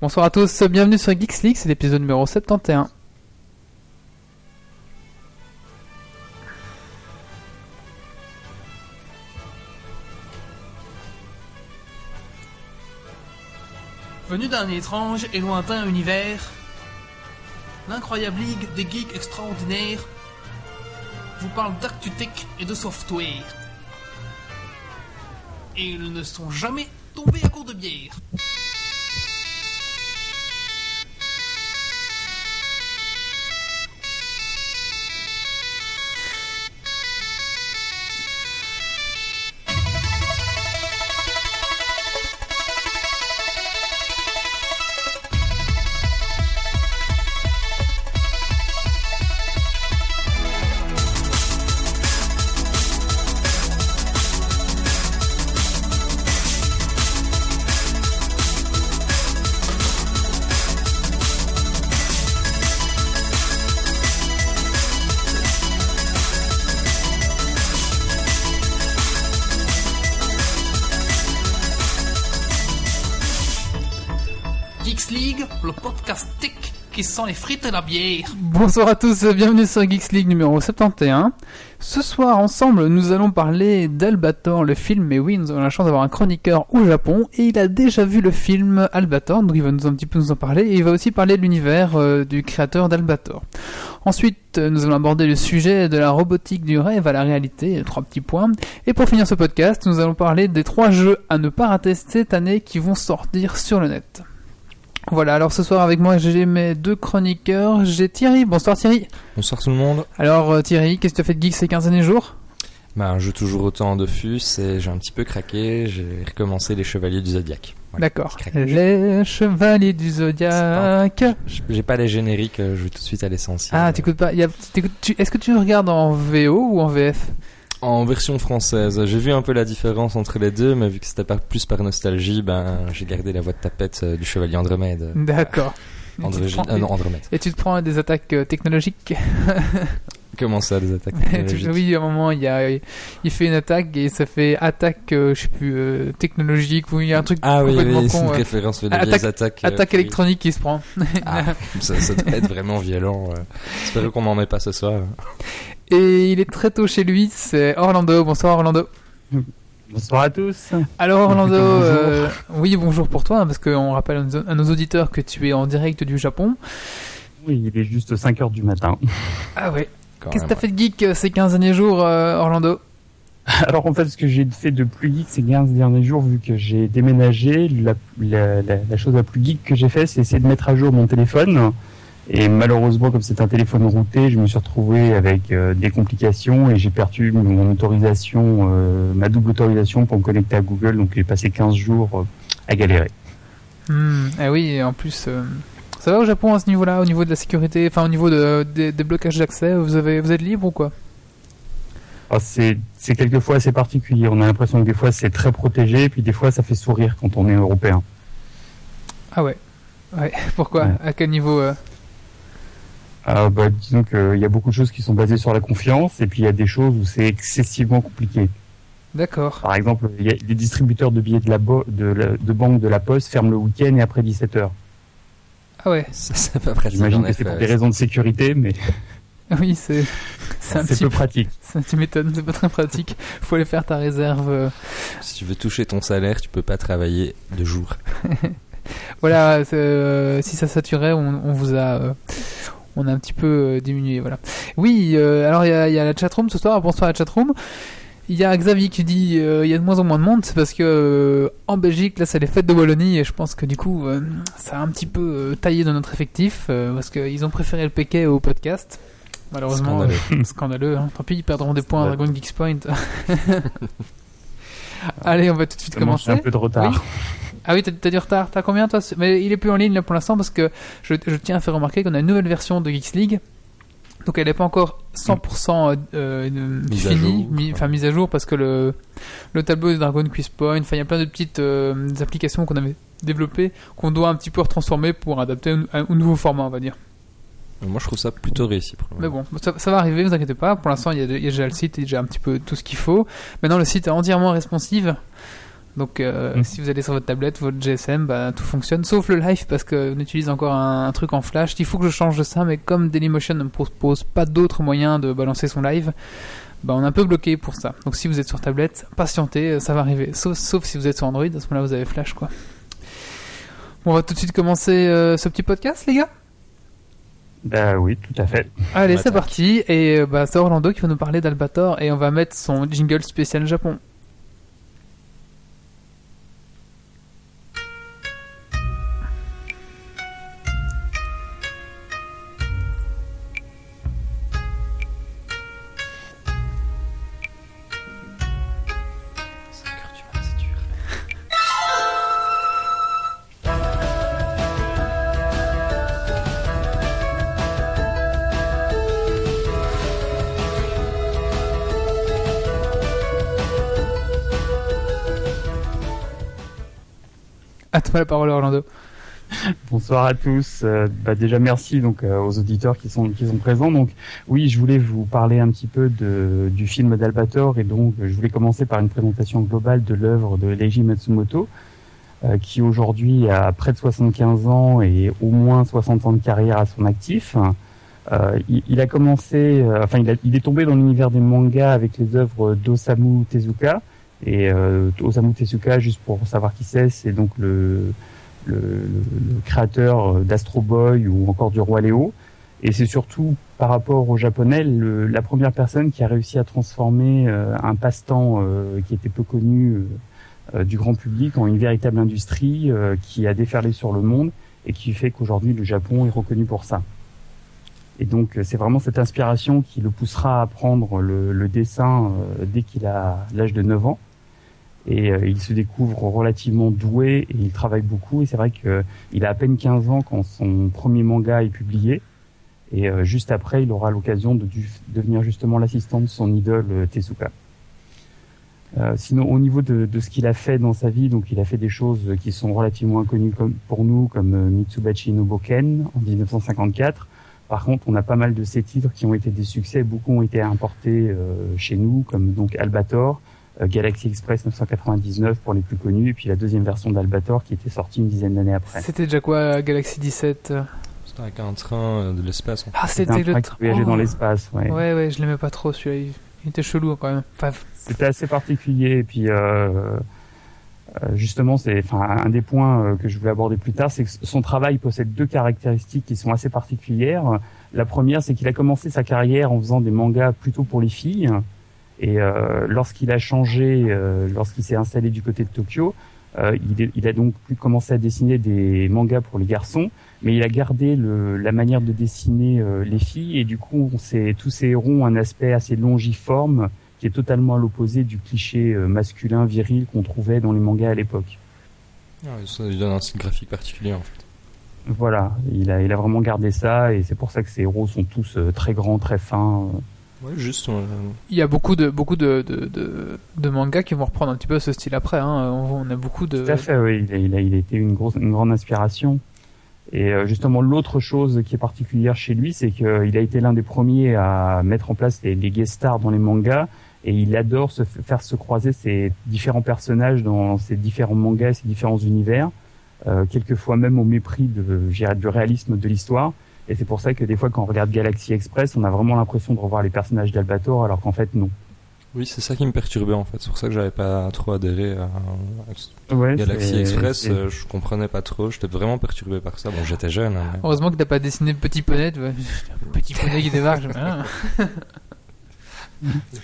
Bonsoir à tous, bienvenue sur Geeks League, c'est l'épisode numéro 71. Venu d'un étrange et lointain univers, l'incroyable ligue des geeks extraordinaires vous parle d'actu tech et de software. Et ils ne sont jamais tombés à court de bière. Et. Bonsoir à tous, bienvenue sur Geeks League numéro 71. Ce soir, ensemble, nous allons parler d'Albator, le film, mais oui, nous avons la chance d'avoir un chroniqueur au Japon, et il a déjà vu le film Albator, donc il va nous un petit peu nous en parler, et il va aussi parler de l'univers euh, du créateur d'Albator. Ensuite, euh, nous allons aborder le sujet de la robotique du rêve à la réalité, trois petits points. Et pour finir ce podcast, nous allons parler des trois jeux à ne pas rater cette année qui vont sortir sur le net. Voilà, alors ce soir avec moi j'ai mes deux chroniqueurs. J'ai Thierry. Bonsoir Thierry. Bonsoir tout le monde. Alors euh, Thierry, qu'est-ce que tu as fait de geek ces 15 derniers jours? Bah, je joue toujours autant en Dofus et j'ai un petit peu craqué. J'ai recommencé les Chevaliers du Zodiac. Voilà, D'accord. Les Chevaliers du Zodiac. J'ai pas les génériques, euh, je vais tout de suite à l'essentiel. Ah, t'écoutes pas. a- Est-ce que tu regardes en VO ou en VF En version française, j'ai vu un peu la différence entre les deux, mais vu que c'était plus par nostalgie, ben j'ai gardé la voix de tapette euh, du Chevalier Andromède. D'accord. Et tu te Androgy- prends- ah non, Andromède. Et tu te prends des attaques euh, technologiques Comment ça, des attaques technologiques Oui, à un moment, il, y a, il fait une attaque et ça fait attaque, euh, je sais plus, euh, technologique ou il y a un truc Ah oui, oui, c'est une référence aux Attaque- attaques. euh, Attaque qui- électronique qui se prend. Ah, ça, ça doit être vraiment violent. J'espère qu'on n'en met pas ce soir. Et il est très tôt chez lui, c'est Orlando. Bonsoir Orlando. Bonsoir à tous. Alors Orlando, euh, oui bonjour pour toi, hein, parce qu'on rappelle à nos, auditeurs que tu es en direct du Japon. Oui, il est juste 5 heures du matin. Ah ouais. Qu'est-ce que t'as fait de geek euh, ces 15 derniers jours, euh, Orlando? Alors en fait, ce que j'ai fait de plus geek ces 15 derniers jours, vu que j'ai déménagé, la, la, la, la chose la plus geek que j'ai fait, c'est essayer de mettre à jour mon téléphone. Et malheureusement, comme c'est un téléphone routé, je me suis retrouvé avec euh, des complications et j'ai perdu mon autorisation, euh, ma double autorisation pour me connecter à Google. Donc j'ai passé 15 jours euh, à galérer. Hmm, Ah oui, et en plus, ça va au Japon à ce niveau-là, au niveau de la sécurité, enfin au niveau de, des- des blocages d'accès, vous, avez, vous êtes libre ou quoi? Alors, C'est c'est quelquefois assez particulier. On a l'impression que des fois c'est très protégé, puis des fois ça fait sourire quand on est européen. Ah ouais. Ouais, pourquoi? Ouais. À quel niveau euh Ah, bah, disons qu'il y a beaucoup de choses qui sont basées sur la confiance, et puis il y a des choses où c'est excessivement compliqué. D'accord. Par exemple, il y a les distributeurs de billets de, la bo- de, la- de banque de la Poste ferment le week-end et après 17 heures. Ah ouais, Ça, c'est pas pratique. J'imagine que c'est pour des raisons de sécurité, mais oui, c'est c'est un c'est petit peu pratique. Ça, tu m'étonnes, c'est pas très pratique. Faut aller faire ta réserve. euh. Si tu veux toucher ton salaire, tu peux pas travailler de jour. Voilà, euh, si ça saturait, on, on vous a, euh, on a un petit peu euh, diminué. Voilà. Oui, euh, alors il y a, il y a la chatroom ce soir. Bonsoir à la chatroom. Il y a Xavier qui dit euh, il y a de moins en moins de monde, c'est parce que euh, en Belgique là c'est les fêtes de Wallonie et je pense que du coup euh, ça a un petit peu taillé dans notre effectif parce qu'ils ont préféré le PK au podcast. Malheureusement, Scandaleux. scandaleux. Hein. Tant pis, ils perdront des points à. Dragon Geeks Point. Allez, on va tout de suite commencer. un peu de retard. Oui. Ah oui, t'as du retard. T'as combien toi? Mais il est plus en ligne là pour l'instant parce que je, je tiens à faire remarquer qu'on a une nouvelle version de Geeks League. Donc elle n'est pas encore 100% euh, euh, Mise à finie, jour, mi- enfin mise à jour parce que le, le tableau de Dragon Quiz Point, enfin il y a plein de petites euh, applications qu'on avait développées qu'on doit un petit peu retransformer pour adapter au, au nouveau format, on va dire. Moi, je trouve ça plutôt réussi. Pour le Mais bon, ça, ça va arriver, vous inquiétez pas. Pour l'instant, il y, a, il y a déjà le site, il y a déjà un petit peu tout ce qu'il faut. Maintenant, le site est entièrement responsive. Donc euh, Mm. si vous allez sur votre tablette, votre GSM, bah, tout fonctionne, sauf le live parce qu'on utilise encore un, un truc en flash. Il faut que je change de ça, mais comme Dailymotion ne me propose pas d'autres moyens de balancer son live, bah, on est un peu bloqué pour ça. Donc si vous êtes sur tablette, patientez, euh, ça va arriver. Sauf, sauf si vous êtes sur Android, à ce moment-là vous avez flash quoi. Bon, on va tout de suite commencer euh, ce petit podcast, les gars? Bah oui, tout à fait. Allez, c'est parti. Et bah, c'est Orlando qui va nous parler d'Albator et on va mettre son jingle spécial Japon. Toi la parole, Orlando. Bonsoir à tous. Euh, bah déjà merci donc euh, aux auditeurs qui sont qui sont présents. Donc oui, je voulais vous parler un petit peu de, du film d'Albator et donc je voulais commencer par une présentation globale de l'œuvre de Leiji Matsumoto euh, qui aujourd'hui a près de 75 ans et au moins 60 ans de carrière à son actif. Euh, il, il a commencé, enfin il, a- il est tombé dans l'univers des mangas avec les œuvres d'Osamu Tezuka et euh, Osamu Tezuka, juste pour savoir qui c'est, c'est donc le le, le- créateur euh, d'Astro Boy ou encore du Roi Léo. Et c'est surtout par rapport au japonais le- la première personne qui a réussi à transformer euh, un passe-temps euh, qui était peu connu euh, euh, du grand public en une véritable industrie qui a déferlé sur le monde et qui fait qu'aujourd'hui le Japon est reconnu pour ça. Et donc c'est vraiment cette inspiration qui le poussera à prendre le, le dessin dès qu'il a l'âge de 9 ans et euh, il se découvre relativement doué et il travaille beaucoup et c'est vrai que il a à peine 15 ans quand son premier manga est publié et euh, juste après il aura l'occasion de devenir justement l'assistant de son idole euh, Tezuka. Euh, sinon au niveau de, de ce qu'il a fait dans sa vie, donc il a fait des choses qui sont relativement inconnues comme, pour nous comme euh, Mitsubachi no Boken en 1954. Par contre, on a pas mal de ces titres qui ont été des succès, beaucoup ont été importés euh, chez nous comme donc Albator, euh, Galaxy Express 999 pour les plus connus, et puis la deuxième version d'Albator qui était sortie une dizaine d'années après. C'était déjà quoi Galaxy 17 euh C'était avec un train euh, de l'espace. en fait. Ah, C'était le train qui voyageait oh. dans l'espace. Ouais. Ouais, ouais, je l'aimais pas trop celui-là. Il- Il était chelou quand même. Enfin, C'était assez particulier, et puis euh, euh, justement, c'est enfin un des points euh, que je voulais aborder plus tard, c'est que son travail possède deux caractéristiques qui sont assez particulières. La première, c'est qu'il a commencé sa carrière en faisant des mangas plutôt pour les filles. Et euh, lorsqu'il a changé, euh, lorsqu'il s'est installé du côté de Tokyo, euh, il, est- il a donc pu commencer à dessiner des mangas pour les garçons, mais il a gardé le, la manière de dessiner euh, les filles, et du coup, on sait- tous ces héros ont un aspect assez longiforme, qui est totalement à l'opposé du cliché masculin viril qu'on trouvait dans les mangas à l'époque. Ouais, ça lui donne un style graphique particulier en fait. Voilà, il a, il a vraiment gardé ça, et c'est pour ça que ces héros sont tous très grands, très fins. Euh. Ouais, juste. il y a beaucoup de beaucoup de, de, de, de mangas qui vont reprendre un petit peu ce style après. Hein. On, on a beaucoup de. Tout à fait, oui. Il a, il a, il a été une, grosse, une grande inspiration. Et euh, justement, l'autre chose qui est particulière chez lui, c'est qu'il a été l'un des premiers à mettre en place les, les guest stars dans les mangas. Et il adore se faire se croiser ces différents personnages dans ces différents mangas, ces différents univers, euh, quelquefois même au mépris de, du réalisme de l'histoire. Et c'est pour ça que des fois, quand on regarde Galaxy Express, on a vraiment l'impression de revoir les personnages d'Albator, alors qu'en fait, non. Oui, c'est ça qui me perturbait en fait. C'est pour ça que j'avais pas trop adhéré à, Ouais, Galaxy Express. euh, je comprenais pas trop. J'étais vraiment perturbé par ça. Bon, j'étais jeune. hein, mais- Heureusement que t'as pas dessiné Petit Poney. tu vois. Petit Poney qui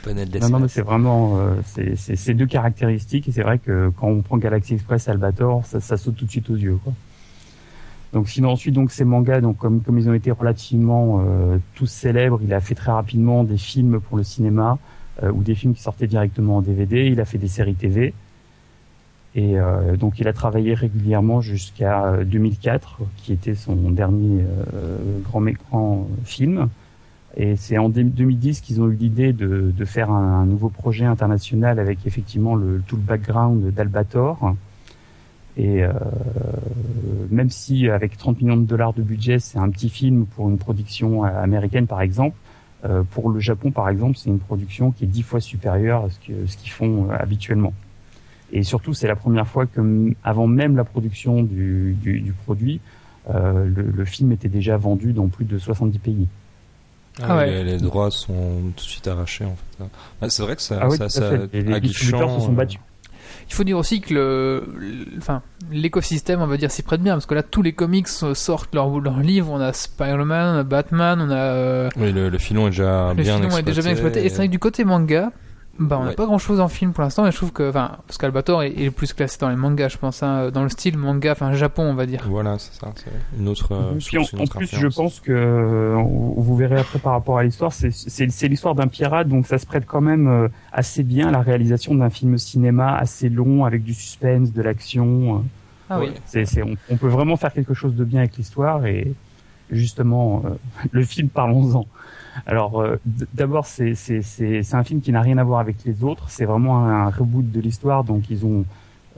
poney de Non, non, mais c'est vraiment euh, c'est ces deux caractéristiques et c'est vrai que quand on prend Galaxy Express Albator, ça, ça saute tout de suite aux yeux. Quoi. Donc sinon ensuite donc ces mangas donc comme comme ils ont été relativement euh, tous célèbres, il a fait très rapidement des films pour le cinéma euh, ou des films qui sortaient directement en DVD. Il a fait des séries TV et euh, donc il a travaillé régulièrement jusqu'à euh, 2004 qui était son dernier euh, grand écran euh, film. Et c'est en 2010 qu'ils ont eu l'idée de, de faire un, un nouveau projet international avec effectivement le, tout le background d'Albator. Et euh, même si avec 30 millions de dollars de budget, c'est un petit film pour une production euh, américaine par exemple, euh, pour le Japon par exemple, c'est une production qui est dix fois supérieure à ce que ce qu'ils font euh, habituellement. Et surtout, c'est la première fois que, avant même la production du, du, du produit, euh, le, le film était déjà vendu dans plus de 70 pays. Ah ouais. les, les droits sont tout de suite arrachés en fait. Bah, c'est vrai que ça, Ah oui, ça, ça les distributeurs se sont euh, battus. Il faut dire aussi que le, enfin, l'écosystème, on va dire, s'y prête bien, parce que là, tous les comics sortent leurs leurs livres. On a Spider-Man, on a Batman, on a euh, Oui, le, le filon est déjà le bien film exploité. est déjà bien exploité. Et c'est vrai que du côté manga, bah, on n'a Ouais. pas grand chose en film pour l'instant, mais je trouve que, enfin, parce qu'Albator est, est le plus classé dans les mangas, je pense, hein, dans le style manga, enfin, Japon, on va dire. Voilà, c'est ça. C'est une autre. euh, Puis en, en plus, je pense que euh, vous verrez après par rapport à l'histoire, c'est- c'est c'est l'histoire d'un pirate, donc ça se prête quand même euh, assez bien à la réalisation d'un film cinéma assez long avec du suspense, de l'action. euh. Ah oui. C'est, c'est, on, on peut vraiment faire quelque chose de bien avec l'histoire et justement euh, le film parlons-en. Alors euh, d'abord c'est, c'est, c'est, c'est un film qui n'a rien à voir avec les autres, c'est vraiment un, reboot de l'histoire. Donc ils ont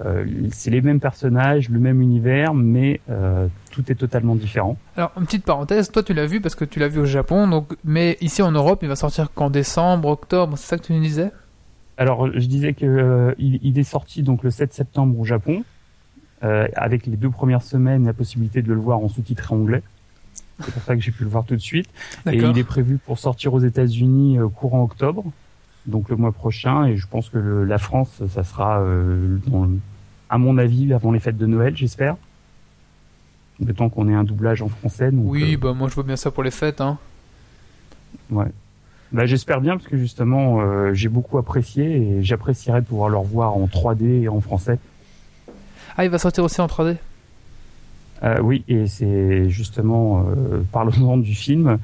euh, c'est les mêmes personnages, le même univers mais euh, tout est totalement différent. Alors, une petite parenthèse, toi, tu l'as vu parce que tu l'as vu au Japon, donc, mais ici en Europe, il va sortir qu'en décembre, octobre, c'est ça que tu nous disais? Alors je disais que euh, il, il est sorti donc le 7 septembre au Japon. Euh, avec les deux premières semaines la possibilité de le voir en sous-titré anglais. C'est pour ça que j'ai pu le voir tout de suite. Et il est prévu pour sortir aux États-Unis euh, courant octobre, donc le mois prochain. Et je pense que le- la France, ça sera, euh, dans le- à mon avis, avant les fêtes de Noël, j'espère. Le temps qu'on ait un doublage en français. Donc, Oui, euh, bah, moi, je vois bien ça pour les fêtes, hein. bah, j'espère bien parce que justement, euh, j'ai beaucoup apprécié et j'apprécierais de pouvoir le revoir en 3D et en français. Ah, il va sortir aussi en 3D Euh, oui, et c'est justement euh, parlons du film.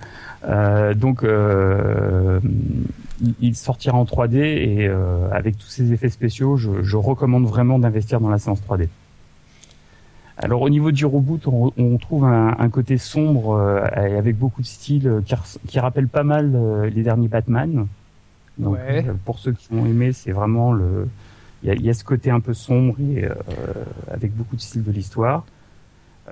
Euh, donc, euh, il- sortira en 3D et euh, avec tous ces effets spéciaux, je, je recommande vraiment d'investir dans la séance 3D. Alors, au niveau du reboot, on, on trouve un, un côté sombre euh, et avec beaucoup de style qui, qui rappelle pas mal euh, les derniers Batman. Donc, Ouais. pour ceux qui ont aimé, c'est vraiment le. Il y y a ce côté un peu sombre et euh, avec beaucoup de style de l'histoire.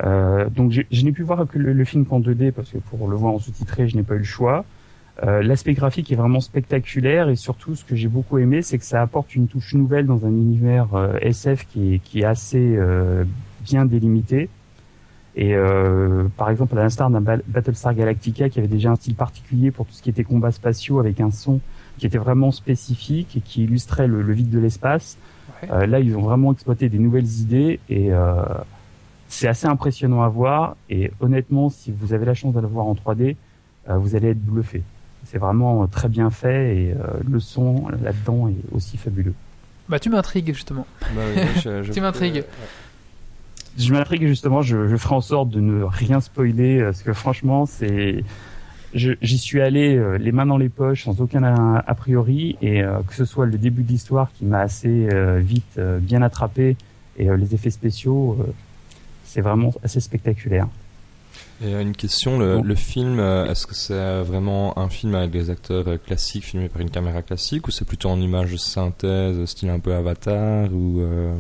Euh, donc j'ai- je n'ai pu voir que le, le film qu'en 2D parce que pour le voir en sous-titré, je n'ai pas eu le choix. Euh, L'aspect graphique est vraiment spectaculaire et surtout ce que j'ai beaucoup aimé, c'est que ça apporte une touche nouvelle dans un univers euh, SF qui est, qui est assez euh, bien délimité. Et euh, par exemple, à l'instar d'un Ba- Battlestar Galactica qui avait déjà un style particulier pour tout ce qui était combats spatiaux avec un son qui était vraiment spécifique et qui illustrait le, le vide de l'espace. Ouais. Euh, là, ils ont vraiment exploité des nouvelles idées et euh, c'est assez impressionnant à voir. Et honnêtement, si vous avez la chance de le voir en 3D, euh, vous allez être bluffé. C'est vraiment euh, très bien fait et euh, le son là-dedans est aussi fabuleux. Bah, tu m'intrigues, justement. Bah oui, je- je- Tu m'intrigues. Je m'intrigue justement, je, je ferai en sorte de ne rien spoiler parce que franchement, c'est je- j'y suis allé euh, les mains dans les poches sans aucun a, a priori et euh, que ce soit le début de l'histoire qui m'a assez euh, vite euh, bien attrapé et euh, les effets spéciaux, euh, c'est vraiment assez spectaculaire. Et euh, une question, le, Bon. le film, euh, est-ce que c'est vraiment un film avec des acteurs euh, classiques filmés par une caméra classique ou c'est plutôt en image de synthèse, style un peu Avatar ou, euh,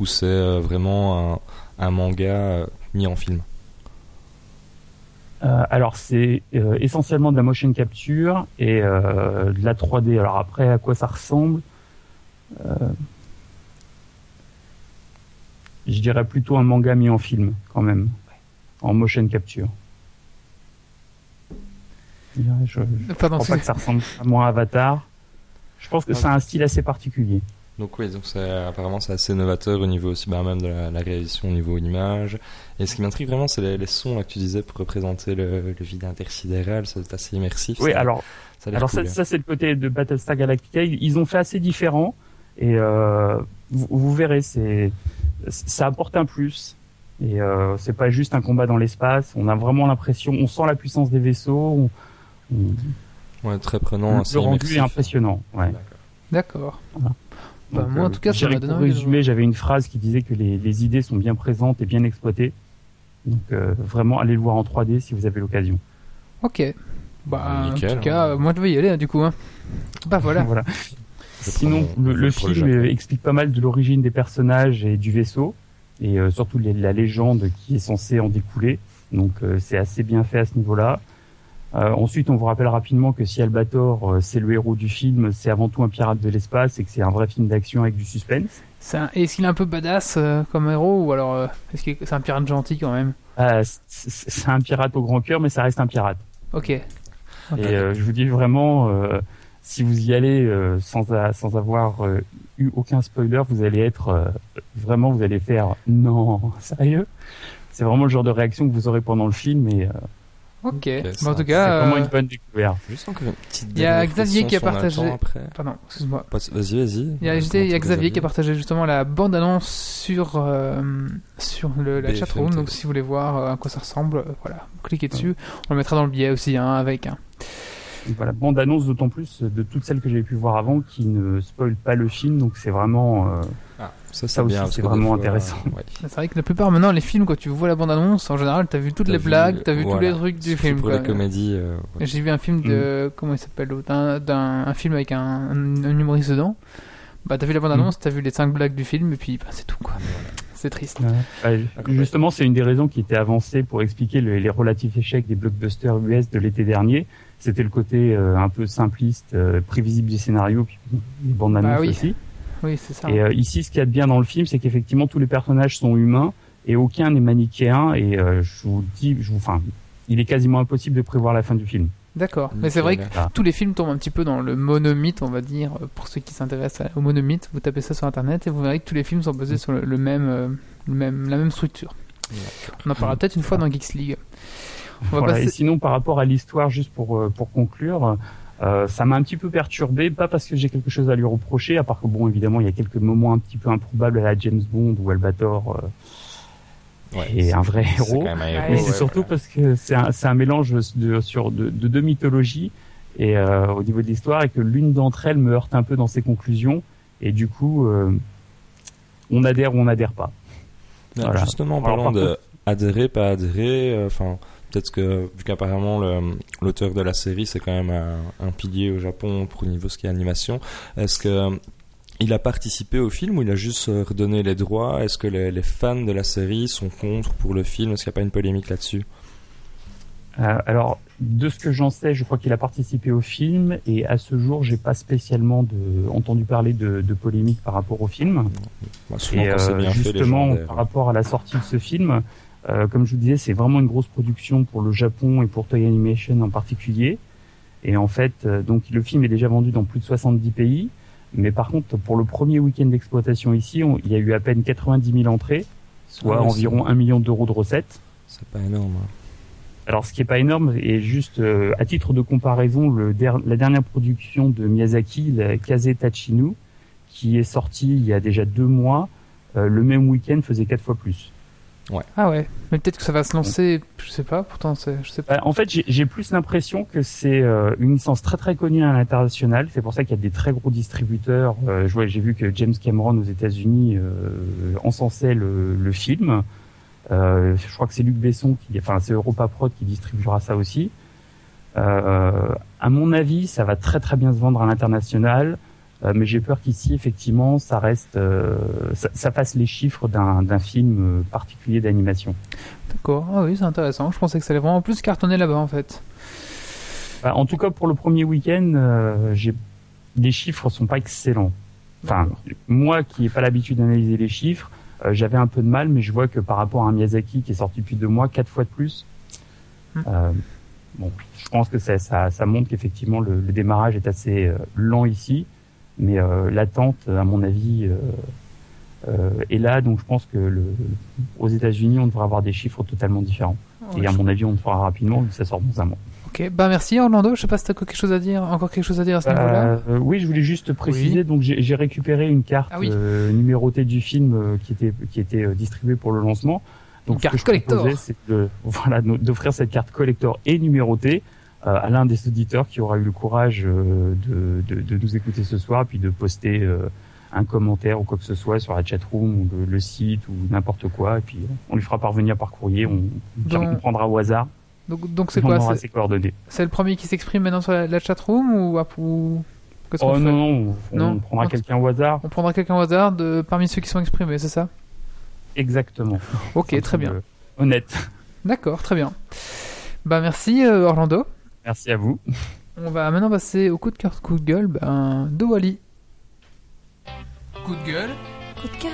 ou c'est vraiment un, un manga mis en film? Euh, alors c'est euh, essentiellement de la motion capture et de la 3D. Alors après à quoi ça ressemble? Je dirais plutôt un manga mis en film quand même, en motion capture. Je, dirais, je, je Pardon, crois pas que ça ressemble à Avatar. Je pense que c'est un style assez particulier. Donc oui, donc c'est apparemment c'est assez novateur au niveau aussi, bah, même de la, la réalisation au niveau image. Et ce qui m'intrigue vraiment, c'est les, les sons là, que tu disais pour représenter le, le vide intersidéral, c'est assez immersif. Oui, ça, alors ça a l'air Alors cool, ça, hein. ça c'est le côté de Battlestar Galactica. Ils ils ont fait assez différent et euh, vous, vous verrez, c'est ça apporte un plus. Et euh, c'est pas juste un combat dans l'espace. On a vraiment l'impression, on sent la puissance des vaisseaux. On, on- Ouais, très prenant, le rendu immersif. est impressionnant. Ouais. D'accord. Bah, moi, en euh, tout cas, ça m'a donné résumer, j'avais une phrase qui disait que les, les idées sont bien présentes et bien exploitées. Donc euh, vraiment, allez le voir en 3D si vous avez l'occasion. Ok. Bah, Nickel, en tout cas, moi, je vais y aller, hein, du coup. Hein. Bah, voilà. voilà. Sinon, le, le pour le film euh, explique pas mal de l'origine des personnages et du vaisseau, et euh, surtout les- la légende qui est censée en découler. Donc, euh, c'est assez bien fait à ce niveau-là. Euh, ensuite, on vous rappelle rapidement que si Albator, euh, c'est le héros du film, c'est avant tout un pirate de l'espace et que c'est un vrai film d'action avec du suspense. Est-ce qu'il est un peu badass euh, comme héros ou alors euh, est-ce que c'est un pirate gentil quand même? Euh, c'est c'est un pirate au grand cœur, mais ça reste un pirate. Ok. Et euh, je vous dis vraiment, euh, si vous y allez euh, sans, a- sans avoir euh, eu aucun spoiler, vous allez être euh, vraiment, vous allez faire non, sérieux. C'est vraiment le genre de réaction que vous aurez pendant le film et euh, Ok. Ok, Bon, en tout c'est cas, vraiment euh, une bonne découverte. Juste encore une petite Il y a Xavier qui a partagé- pardon, excuse-moi. Vas-y, vas-y. Il y a, Xavier qui a partagé justement la bande-annonce sur, euh, sur le, la BFM chatroom. TV. Donc si vous voulez voir à quoi ça ressemble, voilà, cliquez dessus. On le mettra dans le billet aussi, hein, avec. Hein. Donc Voilà, bande annonce d'autant plus de toutes celles que j'avais pu voir avant qui ne spoilent pas le film, donc c'est vraiment. euh, Ah, ça, Ça aussi, bien, c'est vraiment fois, intéressant. ouais. C'est vrai que la plupart maintenant, les films, quand tu vois la bande-annonce, en général, t'as vu toutes T'as les vu- blagues, t'as vu tous les trucs du film. Pour quoi. les comédies. euh, ouais. J'ai vu un film de. Comment il s'appelle d'un- un film avec un, un, un humoriste dedans. Bah, t'as vu la bande-annonce, t'as vu les 5 blagues du film, et puis bah, c'est tout quoi. C'est triste. Ouais, justement, c'est une des raisons qui était avancée pour expliquer le- les relatifs échecs des blockbusters US de l'été dernier. C'était le côté euh, un peu simpliste, euh, prévisible du scénario, puis les bandes annonces Bah oui. aussi. Oui, c'est ça. Et euh, ici, ce qu'il y a de bien dans le film, c'est qu'effectivement tous les personnages sont humains et aucun n'est manichéen. Et euh, je vous dis, je vous, enfin, il est quasiment impossible de prévoir la fin du film. D'accord. Mais c'est vrai que tous les films tombent un petit peu dans le monomythe, on va dire, pour ceux qui s'intéressent au monomythe. Vous tapez ça sur internet et vous verrez que tous les films sont basés sur le, le même, le même, la même structure. On en parlera peut-être une fois dans Geeks League. On va Voilà. passer- Et sinon, par rapport à l'histoire, juste pour euh, pour conclure, euh, ça m'a un petit peu perturbé, pas parce que j'ai quelque chose à lui reprocher, à part que bon, évidemment, il y a quelques moments un petit peu improbables à la James Bond où Albator euh, Ouais, est un vrai c'est héros. quand même un héros, Mais c'est ouais, surtout voilà. parce que c'est un, c'est un mélange de, sur, de, de deux mythologies et euh, au niveau de l'histoire et que l'une d'entre elles me heurte un peu dans ses conclusions et du coup euh, on adhère ou on n'adhère pas. Non, Voilà. Justement, en Alors, parlant par de contre- adhérer, pas adhérer, euh, enfin, peut-être que, vu qu'apparemment le- l'auteur de la série, c'est quand même un, un pilier au Japon pour niveau ce qui est animation, est-ce que il a participé au film ou il a juste redonné les droits? Est-ce que les, les fans de la série sont contre pour le film? Est-ce qu'il n'y a pas une polémique là-dessus? Euh, alors de ce que j'en sais, je crois qu'il a participé au film et à ce jour j'ai pas spécialement de, entendu parler de, de polémique par rapport au film. Souvent, Et euh, bien justement, par rapport à la sortie de ce film, euh, comme je vous disais, c'est vraiment une grosse production pour le Japon et pour Toei Animation en particulier. Et en fait, euh, donc le film est déjà vendu dans plus de 70 pays. Mais par contre, pour le premier week-end d'exploitation ici, on- il y a eu à peine 90 000 entrées, soit Ah ouais, environ 1 million d'euros de recettes. C'est pas énorme. hein. Alors, ce qui est pas énorme, et juste euh, à titre de comparaison, le der- la dernière production de Miyazaki, la Kaze Tachinu, qui est sortie il y a déjà deux mois, euh, le même week-end faisait quatre fois plus. Ah ouais. Mais peut-être que ça va se lancer, je sais pas, pourtant, c'est- je sais pas. Bah, en fait, j'ai- j'ai plus l'impression que c'est euh, une licence très très connue à l'international. C'est pour ça qu'il y a des très gros distributeurs. Euh, je vois- J'ai vu que James Cameron aux États-Unis euh, encensait le, le film. Euh, je crois que c'est Luc Besson, qui, enfin c'est Europa Prod qui distribuera ça aussi. Euh, à mon avis, ça va très très bien se vendre à l'international. Euh, mais j'ai peur qu'ici, effectivement, ça reste, euh, ça, ça fasse les chiffres d'un d'un film euh, particulier d'animation. D'accord. Ah oui, c'est intéressant. Je pensais que ça allait vraiment plus cartonner là-bas en fait. Bah, en tout cas, pour le premier week-end, euh, j'ai les chiffres sont pas excellents. Enfin, moi qui n'ai pas l'habitude d'analyser les chiffres, euh, j'avais un peu de mal, mais je vois que par rapport à un Miyazaki qui est sorti depuis deux mois, quatre fois de plus. Hmm. euh, bon, je pense que ça, ça, ça montre qu'effectivement le, le démarrage est assez euh, lent ici, mais euh, l'attente, à mon avis, euh, euh, est là. Donc, je pense que le, aux États-Unis, on devrait avoir des chiffres totalement différents. Et à mon avis, on le fera rapidement vu que ça sort dans un mois. Ok. Bah merci Orlando. Je sais pas si t'as quelque chose à dire, encore quelque chose à dire à ce niveau-là. Euh, oui, je voulais juste préciser. Donc, j'ai j'ai récupéré une carte Ah oui. euh, numérotée du film euh, qui était qui était euh, distribuée pour le lancement. Donc, Une ce carte collector. proposais, c'est de voilà d'offrir cette carte collector et numérotée à l'un des auditeurs qui aura eu le courage euh, de, de, de nous écouter ce soir, puis de poster euh, un commentaire ou quoi que ce soit sur la chatroom ou le, le site ou n'importe quoi, et puis euh, on lui fera parvenir par courrier. On, Donc- on prendra au hasard. Donc donc c'est on quoi c'est- ses coordonnées. C'est le premier qui s'exprime maintenant sur la, la chatroom ou, ou... qu'est-ce qu'on Oh fait non, non, on, Non. on prendra On- quelqu'un au hasard. On prendra quelqu'un au hasard de parmi ceux qui sont exprimés, c'est ça Exactement. Ok, Ça très bien. Honnête. D'accord, très bien. Bah merci euh, Orlando. Merci à vous. On va maintenant passer au coup de cœur, coup de gueule ben, de Wally. Coup de gueule. Coup de cœur.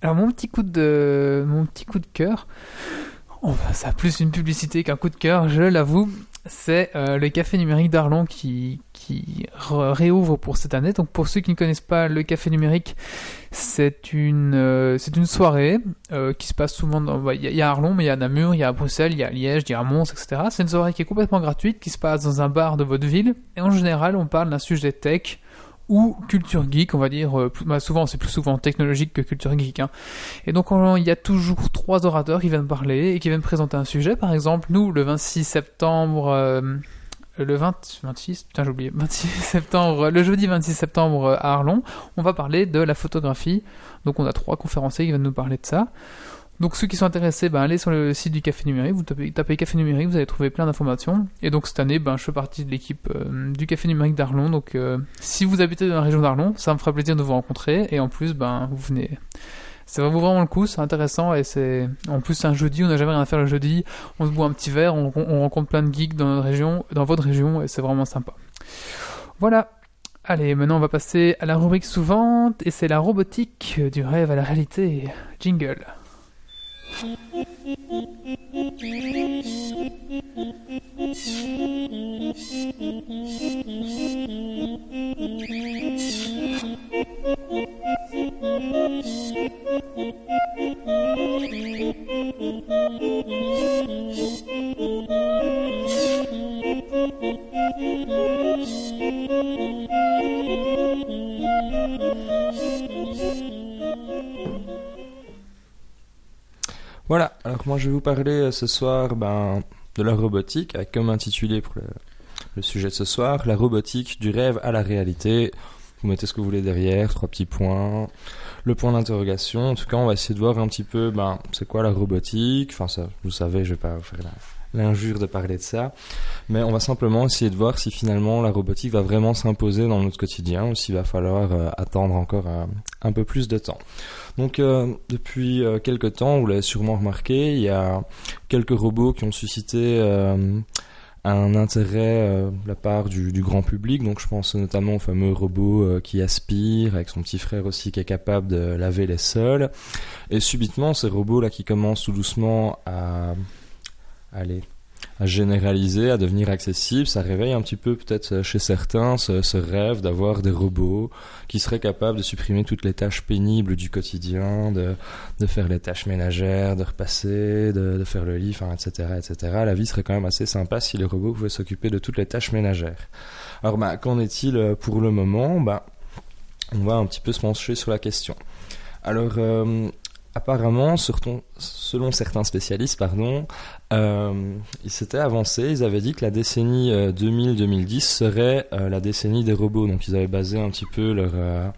Alors mon petit coup de mon petit coup de cœur, oh, bah, ça a plus une publicité qu'un coup de cœur, je l'avoue. C'est euh, le café numérique d'Arlon qui, réouvre pour cette année. Donc pour ceux qui ne connaissent pas le café numérique, c'est une euh, c'est une soirée euh, qui se passe souvent dans bah, il y, a- Arlon, mais il y a Namur, il y a Bruxelles, il y a Liège, il y a Mons, etc. C'est une soirée qui est complètement gratuite, qui se passe dans un bar de votre ville. Et en général, on parle d'un sujet tech ou culture geek, on va dire. euh, bah, souvent, c'est plus souvent technologique que culture geek. Hein. Et donc, on- il y a toujours trois orateurs qui viennent parler et qui viennent présenter un sujet. Par exemple, nous, le 26 septembre, le 20, 26, putain, j'ai oublié, 26 septembre, le jeudi 26 septembre euh, à Arlon, on va parler de la photographie. Donc, on a trois conférenciers qui viennent nous parler de ça. Donc ceux qui sont intéressés, ben, allez sur le site du Café Numérique, vous tapez, Café Numérique, vous allez trouver plein d'informations. Et donc cette année, ben, je fais partie de l'équipe euh, du Café Numérique d'Arlon. Donc euh, si vous habitez dans la région d'Arlon, ça me fera plaisir de vous rencontrer. Et en plus, ben, vous venez. Ça va vous vraiment le coup, c'est intéressant et c'est en plus c'est un jeudi, on n'a jamais rien à faire le jeudi. On se boit un petit verre, on, on rencontre plein de geeks dans région, dans votre région et c'est vraiment sympa. Voilà. Allez, maintenant on va passer à la rubrique suivante et c'est la robotique du rêve à la réalité. Jingle. Voilà, alors moi je vais vous parler euh, ce soir ben, de la robotique, avec comme intitulé pour le, sujet de ce soir, la robotique du rêve à la réalité. Vous mettez ce que vous voulez derrière, trois petits points, le point d'interrogation. En tout cas, on va essayer de voir un petit peu, ben, c'est quoi la robotique? Enfin, ça, vous savez, je vais pas vous faire l'injure de parler de ça, mais on va simplement essayer de voir si finalement la robotique va vraiment s'imposer dans notre quotidien ou s'il va falloir euh, attendre encore euh, un peu plus de temps. Donc euh, depuis euh, quelques temps, vous l'avez sûrement remarqué, il y a quelques robots qui ont suscité euh, un intérêt euh, de la part du, du grand public. Donc je pense notamment au fameux robot qui aspire, avec son petit frère aussi qui est capable de laver les sols. Et subitement, ces robots-là qui commencent tout doucement à aller à généraliser, à devenir accessible, ça réveille un petit peu peut-être chez certains ce, ce rêve d'avoir des robots qui seraient capables de supprimer toutes les tâches pénibles du quotidien, de, de faire les tâches ménagères, de repasser, de, de faire le lit, enfin, etc., etc. La vie serait quand même assez sympa si les robots pouvaient s'occuper de toutes les tâches ménagères. Alors, bah, qu'en est-il euh, pour le moment? Bah, On va un petit peu se pencher sur la question. Alors, euh, apparemment, selon certains spécialistes, pardon, euh, ils s'étaient avancés, ils avaient dit que la décennie euh, 2000-2010 serait euh, la décennie des robots. Donc ils avaient basé un petit peu leur, euh,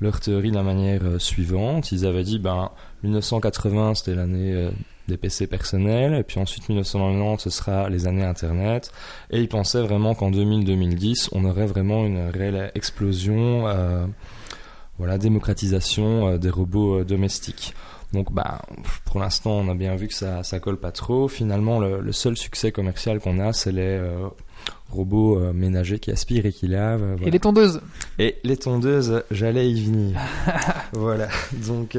leur théorie de la manière euh, suivante. Ils avaient dit, ben, 1980 c'était l'année euh, des PC personnels, et puis ensuite 1990 ce sera les années Internet, et ils pensaient vraiment qu'en 2000-2010 on aurait vraiment une réelle explosion, euh, voilà, démocratisation euh, des robots euh, domestiques. Donc bah pour l'instant on a bien vu que ça ça colle pas trop. Finalement le, le seul succès commercial qu'on a c'est les euh, robots euh, ménagers qui aspirent et qui lavent. euh, Et les tondeuses Et les tondeuses, j'allais y venir. voilà. Donc,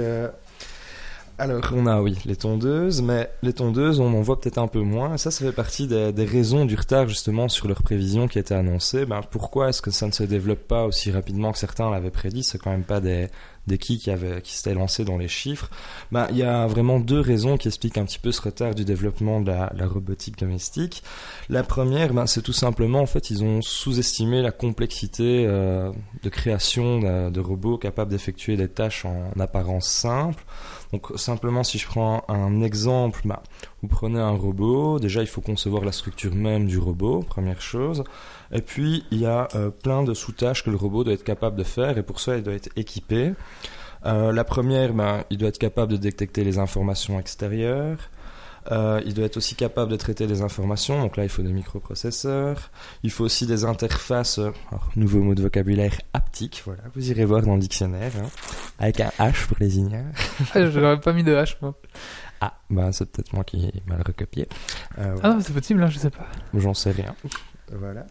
alors on a oui les tondeuses, mais les tondeuses on en voit peut-être un peu moins. Et ça, ça fait partie des, des raisons du retard justement sur leurs prévisions qui étaient annoncées. Ben pourquoi est-ce que ça ne se développe pas aussi rapidement que certains l'avaient prédit? C'est quand même pas des des qui qui avaient qui s'étaient lancés dans les chiffres. Ben il y a vraiment deux raisons qui expliquent un petit peu ce retard du développement de la, robotique domestique. La première, ben, c'est tout simplement, en fait, ils ont sous-estimé la complexité euh, de création de, robots capables d'effectuer des tâches en, apparence simple. Donc, simplement, si je prends un exemple, ben, vous prenez un robot, déjà, il faut concevoir la structure même du robot, première chose. Et puis, il y a euh, plein de sous-tâches que le robot doit être capable de faire, et pour ça, il doit être équipé. Euh, la première, ben, il doit être capable de détecter les informations extérieures. Euh, il doit être aussi capable de traiter des informations. Donc là, il faut des microprocesseurs. Il faut aussi des interfaces. alors, nouveau mot de vocabulaire haptique. Voilà, vous irez voir dans le dictionnaire. hein. avec un H pour les ignares. Ah, J'aurais pas mis de H, moi. Ah, bah c'est peut-être moi qui ai mal recopié. Euh, Ah non, c'est possible, hein, je sais pas. J'en sais rien. Voilà.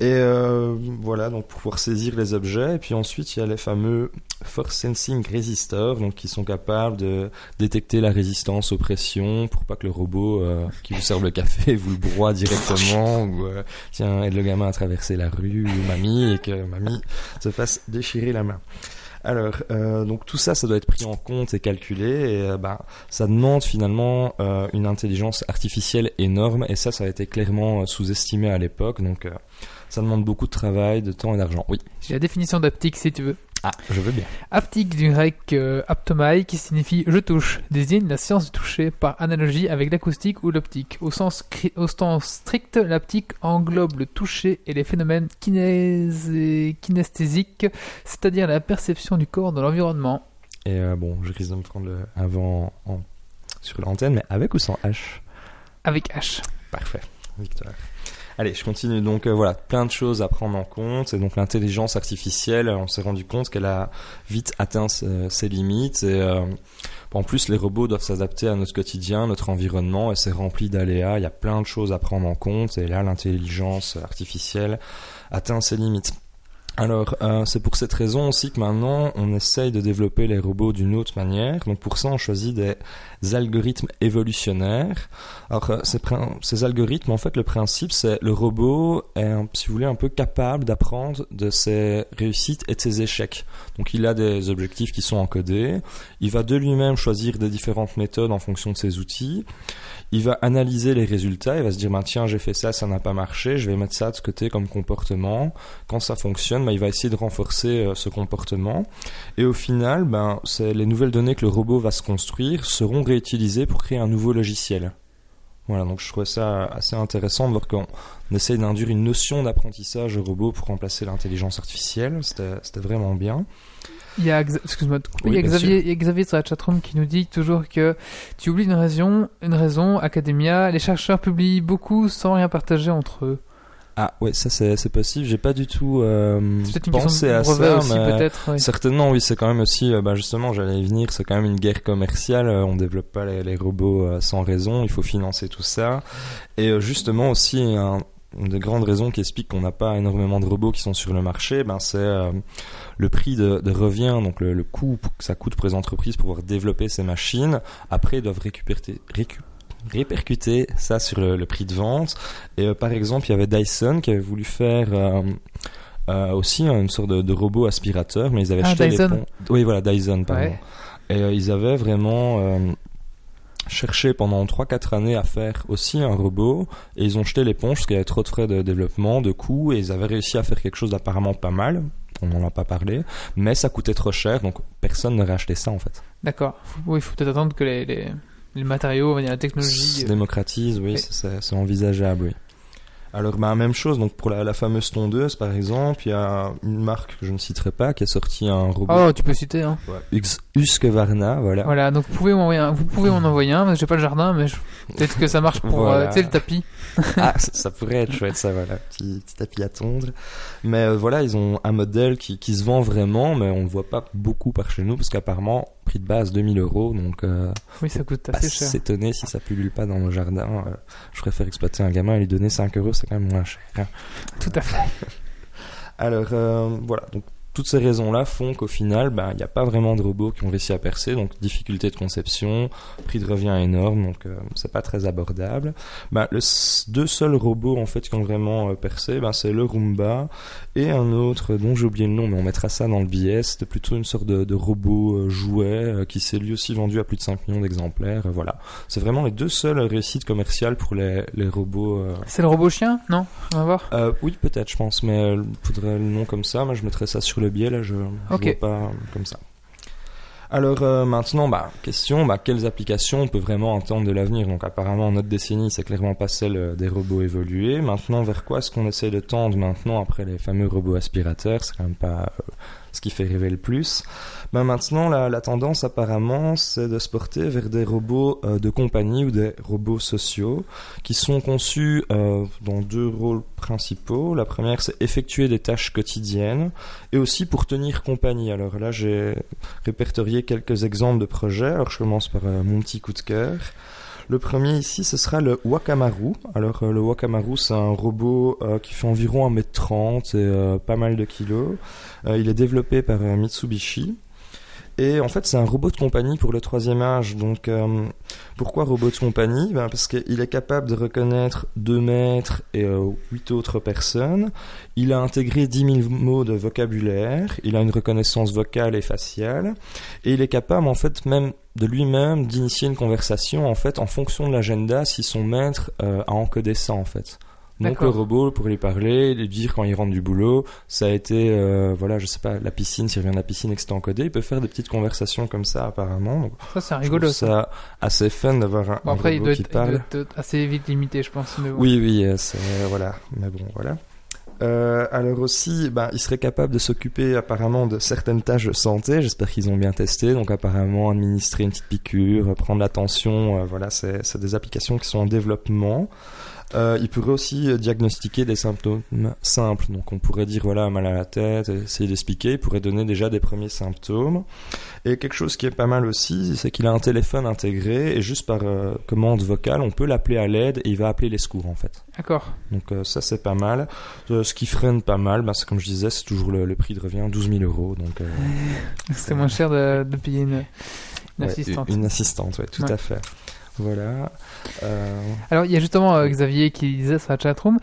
Et euh, voilà, donc pour pouvoir saisir les objets. Et puis ensuite, il y a les fameux Force Sensing Resistors, donc qui sont capables de détecter la résistance aux pressions pour pas que le robot euh, qui vous serve le café vous le broie directement ou euh, tiens aide le gamin à traverser la rue ou mamie et que mamie se fasse déchirer la main. Alors, euh, donc tout ça, ça doit être pris en compte et calculé, et euh, bah, ça demande finalement euh, une intelligence artificielle énorme, et ça, ça a été clairement euh, sous-estimé à l'époque, donc euh, ça demande beaucoup de travail, de temps et d'argent. Oui. J'ai la définition d'aptique si tu veux. Ah, je veux bien. Aptique du grec euh, aptomai qui signifie je touche, désigne la science du toucher par analogie avec l'acoustique ou l'optique. Au sens, au sens strict, l'aptique englobe le toucher et les phénomènes kinésé- kinesthésiques, c'est-à-dire la perception du corps dans l'environnement. Et euh, bon, je risque de me prendre le avant en- sur l'antenne, mais avec ou sans H? Avec H. Parfait, victoire. Allez, je continue. Donc euh, voilà, plein de choses à prendre en compte. Et donc l'intelligence artificielle, on s'est rendu compte qu'elle a vite atteint ses limites. Et euh, en plus, les robots doivent s'adapter à notre quotidien, notre environnement, et c'est rempli d'aléas. Il y a plein de choses à prendre en compte. Et là, l'intelligence artificielle atteint ses limites. Alors, euh, c'est pour cette raison aussi que maintenant, on essaye de développer les robots d'une autre manière. Donc pour ça, on choisit des algorithmes évolutionnaires. Alors, euh, ces, ces algorithmes, en fait, le principe, c'est le robot est, si vous voulez, un peu capable d'apprendre de ses réussites et de ses échecs. Donc, il a des objectifs qui sont encodés. Il va de lui-même choisir des différentes méthodes en fonction de ses outils. Il va analyser les résultats. Il va se dire, bah, tiens, j'ai fait ça, ça n'a pas marché. Je vais mettre ça de côté comme comportement. Quand ça fonctionne, bah, il va essayer de renforcer euh, ce comportement. Et au final, ben, les nouvelles données que le robot va se construire seront réutilisées pour créer un nouveau logiciel. Voilà, donc je trouvais ça assez intéressant de voir qu'on essaye d'induire une notion d'apprentissage au robot pour remplacer l'intelligence artificielle. C'était vraiment bien. Il y a, excuse-moi Oui, il y a Xavier, il y a Xavier sur la chatroom qui nous dit toujours que tu oublies une raison, une raison, Academia, les chercheurs publient beaucoup sans rien partager entre eux. Ah ouais, ça c'est possible. J'ai pas du tout euh, pensé à ça, aussi, mais peut-être. oui. certainement oui, c'est quand même aussi, euh, bah, justement, j'allais y venir, c'est quand même une guerre commerciale. euh, on développe pas les, les robots euh, sans raison. Il faut financer tout ça. Et justement aussi un- une des grandes raisons qui explique qu'on n'a pas énormément de robots qui sont sur le marché, ben c'est euh, le prix de, de revient, donc le, le coût que ça coûte pour les entreprises pour pouvoir développer ces machines. Après, ils doivent récupérer, répercuter ça sur le, le prix de vente. Et euh, par exemple, il y avait Dyson qui avait voulu faire euh, euh, aussi une sorte de, de robot aspirateur, mais ils avaient Ah, jeté Dyson. les ponts. Oui, voilà, Dyson, pardon. Ouais. Et ils avaient vraiment cherché pendant 3-4 années à faire aussi un robot, et ils ont jeté l'éponge parce qu'il y avait trop de frais de développement, de coûts, et ils avaient réussi à faire quelque chose d'apparemment pas mal. On n'en a pas parlé, mais ça coûtait trop cher, donc personne n'aurait acheté ça en fait. D'accord. Oui, il faut peut-être attendre que les, les, les matériaux, la technologie. se euh, démocratise, oui, c'est envisageable, oui. Alors, bah, même chose, donc pour la, la fameuse tondeuse, par exemple, il y a une marque que je ne citerai pas qui a sorti un robot, Oh, tu peux citer, hein. ouais, Husqvarna, voilà. Voilà, donc vous pouvez m'envoyer un, vous pouvez m'en envoyer un, mais j'ai pas le jardin, mais je- peut-être que ça marche pour, Voilà. euh, tu sais, le tapis. ah, ça, ça pourrait être chouette, ça, voilà, petit, petit tapis à tondre. Mais euh, voilà, ils ont un modèle qui, qui se vend vraiment, mais on ne voit pas beaucoup par chez nous, parce qu'apparemment, prix de base 2000 euros, donc euh, Oui, ça coûte pas assez cher. s'étonner si ça pullule pas dans nos jardins. euh, je préfère exploiter un gamin et lui donner 5 euros, c'est quand même moins cher. hein. Tout à fait. Alors euh, voilà, donc toutes ces raisons-là font qu'au final, ben, il n'y a pas vraiment de robots qui ont réussi à percer, donc difficulté de conception, prix de revient énorme, donc euh, c'est pas très abordable. Ben, le deux seuls robots en fait qui ont vraiment euh, percé, ben, c'est le Roomba et un autre dont j'ai oublié le nom, mais on mettra ça dans le billet. C'était plutôt une sorte de, de robot euh, jouet euh, qui s'est lui aussi vendu à plus de 5 millions d'exemplaires. voilà, c'est vraiment les deux seules réussites commerciales pour les, les robots. C'est le robot chien Non? On va voir. oui, peut-être, je pense, mais euh, faudrait le nom comme ça. Moi, je mettrais ça sur le biais, là, je, vois pas comme ça. Alors euh, maintenant, bah, question, bah, quelles applications on peut vraiment entendre de l'avenir? Donc apparemment, notre décennie, c'est clairement pas celle euh, des robots évolués. Maintenant, vers quoi est-ce qu'on essaie de tendre maintenant après les fameux robots aspirateurs? C'est quand même pas euh, ce qui fait rêver le plus. Ben maintenant, la, tendance apparemment, c'est de se porter vers des robots euh, de compagnie ou des robots sociaux qui sont conçus euh, dans deux rôles principaux. La première, c'est effectuer des tâches quotidiennes et aussi pour tenir compagnie. Alors là, j'ai répertorié quelques exemples de projets. Alors je commence par euh, mon petit coup de cœur. Le premier ici, ce sera le Wakamaru. Alors euh, le Wakamaru, c'est un robot euh, qui fait environ 1m30 et euh, pas mal de kilos. Il est développé par Mitsubishi. Et en fait, c'est un robot de compagnie pour le troisième âge. Donc, euh, pourquoi robot de compagnie? Ben, Parce qu'il est capable de reconnaître deux maîtres et euh, huit autres personnes. Il a intégré 10 000 mots de vocabulaire. Il a une reconnaissance vocale et faciale. Et il est capable, en fait, même de lui-même d'initier une conversation, en fait, en fonction de l'agenda, si son maître euh, a encodé ça, en fait. Donc le robot pour lui parler, lui dire quand il rentre du boulot, ça a été, euh, voilà, je sais pas, la piscine, s'il revient de la piscine et que c'est encodé, il peut faire des petites conversations comme ça apparemment. Donc, Ça, c'est je rigolo. trouve ça. ça assez fun d'avoir un, Bon, un après, il robot doit, qui être, il doit parle. être assez vite limité, je pense. Mais bon. Oui, oui, euh, c'est voilà, mais bon, voilà. Euh, alors aussi, ben, il serait capable de s'occuper apparemment de certaines tâches de santé. J'espère qu'ils ont bien testé. Donc apparemment, administrer une petite piqûre, prendre l'attention, euh, voilà, c'est des applications qui sont en développement. Euh, il pourrait aussi euh, diagnostiquer des symptômes simples. Donc on pourrait dire voilà mal à la tête, essayer d'expliquer. Il pourrait donner déjà des premiers symptômes. Et quelque chose qui est pas mal aussi, c'est qu'il a un téléphone intégré et juste par euh, commande vocale, on peut l'appeler à l'aide et il va appeler les secours en fait. D'accord. Donc euh, ça c'est pas mal. Ce qui freine pas mal, bah, comme je disais, c'est toujours le, le prix de revient 12 000 euros. Donc C'est moins cher de, de payer une, une ouais, assistante. Une assistante, ouais, tout Ouais. à fait. Voilà. Euh, Alors, il y a justement euh, Xavier qui disait sur la chatroom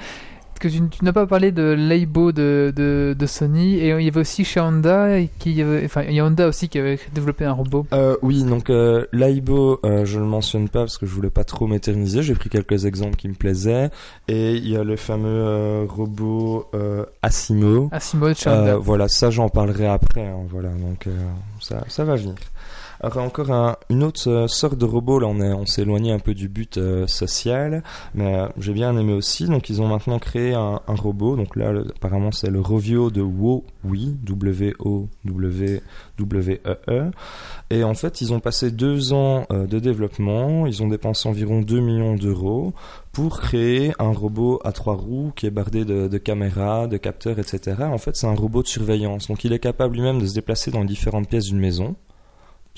que tu, tu n'as pas parlé de l'Aibo de, de, de Sony et il y avait aussi chez Honda et qui avait, enfin il y a Honda aussi qui avait développé un robot. Euh, oui, donc euh, l'AIBO, euh, je le mentionne pas parce que je voulais pas trop m'éterniser. J'ai pris quelques exemples qui me plaisaient. Et il y a le fameux robot Asimo. Asimo de chez Honda. Voilà, ça j'en parlerai après. hein, voilà, donc ça, ça va venir. Alors encore un, une autre euh, sorte de robot. Là, on est, on s'est éloigné un peu du but euh, social, mais euh, j'ai bien aimé aussi. Donc ils ont maintenant créé un, robot. Donc là, apparemment, c'est le Rovio de WoWi, W O W W E. Et en fait, ils ont passé deux ans de développement. Ils ont dépensé environ 2 millions d'euros pour créer un robot à trois roues qui est bardé de, de caméras, de capteurs, etc. En fait, c'est un robot de surveillance. Donc, il est capable lui-même de se déplacer dans différentes pièces d'une maison.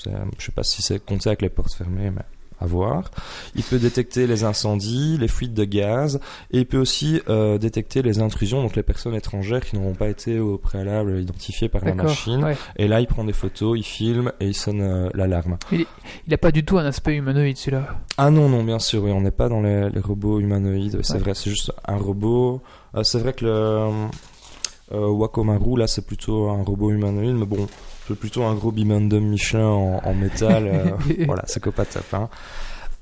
Je sais pas si c'est compté avec les portes fermées, mais à voir. Il peut détecter les incendies, les fuites de gaz, et il peut aussi euh, détecter les intrusions, donc les personnes étrangères qui n'auront pas été au préalable identifiées par la machine. ouais. Et là, il prend des photos, il filme et il sonne euh, l'alarme. Il a pas du tout un aspect humanoïde celui-là. Ah non, non, bien sûr, oui, on n'est pas dans les, les robots humanoïdes, c'est Ouais. vrai, c'est juste un robot. Euh, c'est vrai que le euh, Wakomaru, là, c'est plutôt un robot humanoïde, mais bon, c'est plutôt un gros bimendum Michelin en, en métal. euh, voilà, c'est copa top. Hein.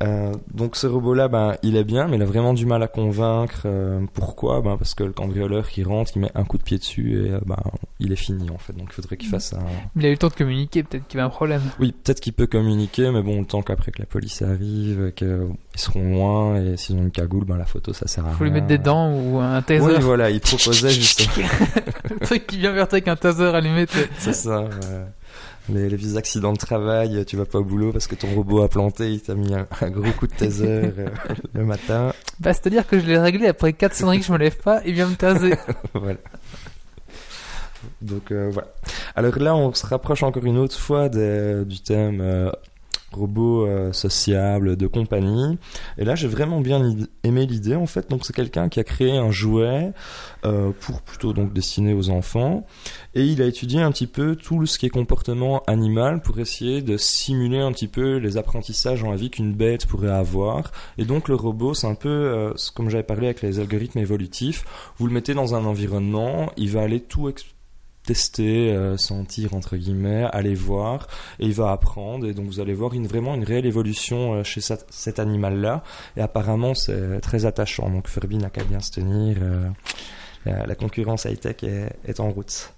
Euh, donc ce robot-là, ben, il est bien, mais il a vraiment du mal à convaincre. euh, pourquoi? Ben, Parce que le cambrioleur qui rentre, il met un coup de pied dessus et euh, ben, il est fini en fait. Donc il faudrait qu'il fasse un, Il a eu le temps de communiquer, peut-être qu'il y avait un problème. oui, peut-être qu'il peut communiquer, mais bon, le temps qu'après que la police arrive, qu'ils seront loin, et s'ils ont une cagoule, ben la photo, ça sert à rien. Faut lui mettre des dents ou un taser. Oui, voilà, il proposait justement, le truc qui vient vers toi avec un taser allumé. c'est ça. ouais. Les, les vieux accidents de travail, tu vas pas au boulot parce que ton robot a planté, il t'a mis un, un gros coup de taser euh, le matin. Bah, c'est-à-dire que je l'ai réglé après 4 sonneries que je me lève pas, il vient me taser. voilà. Donc euh, voilà. Alors là, on se rapproche encore une autre fois des- du thème euh, robot euh, sociable de compagnie. Et là, j'ai vraiment bien aimé l'idée en fait. Donc c'est quelqu'un qui a créé un jouet euh, pour plutôt donc destiné aux enfants. Et il a étudié un petit peu tout ce qui est comportement animal pour essayer de simuler un petit peu les apprentissages en la vie qu'une bête pourrait avoir. Et donc le robot, c'est un peu euh, comme j'avais parlé avec les algorithmes évolutifs. Vous le mettez dans un environnement, il va aller tout tester, euh, sentir entre guillemets, aller voir, et il va apprendre. Et donc vous allez voir une, vraiment une réelle évolution euh, chez cet, cet animal-là. Et apparemment c'est très attachant. Donc Furby n'a qu'à bien se tenir. euh, la, la concurrence high-tech est, est en route.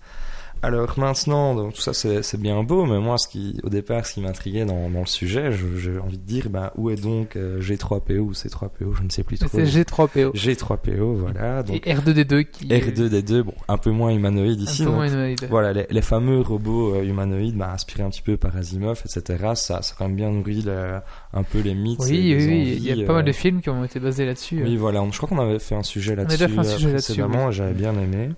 Alors maintenant, donc, tout ça c'est bien beau, mais moi, ce qui, au départ, ce qui m'intriguait dans, dans le sujet, je- j'ai envie de dire, ben, où est donc euh, G3PO ou C3PO, je ne sais plus trop. C'est G3PO. G3PO, voilà. Donc Et R2D2 qui est R2D2, bon, un peu moins humanoïde un ici. peu donc, moins humanoïde. Voilà, les, les fameux robots euh, humanoïdes, bah, inspirés un petit peu par Asimov, etc. Ça, ça a quand même bien nourri le- un peu les mythes. Oui, et oui, oui, il y a pas mal euh, de films qui ont été basés là-dessus. Oui, voilà. Je crois qu'on avait fait un sujet là-dessus. déjà fait un euh, sujet là-dessus, J'avais bien aimé.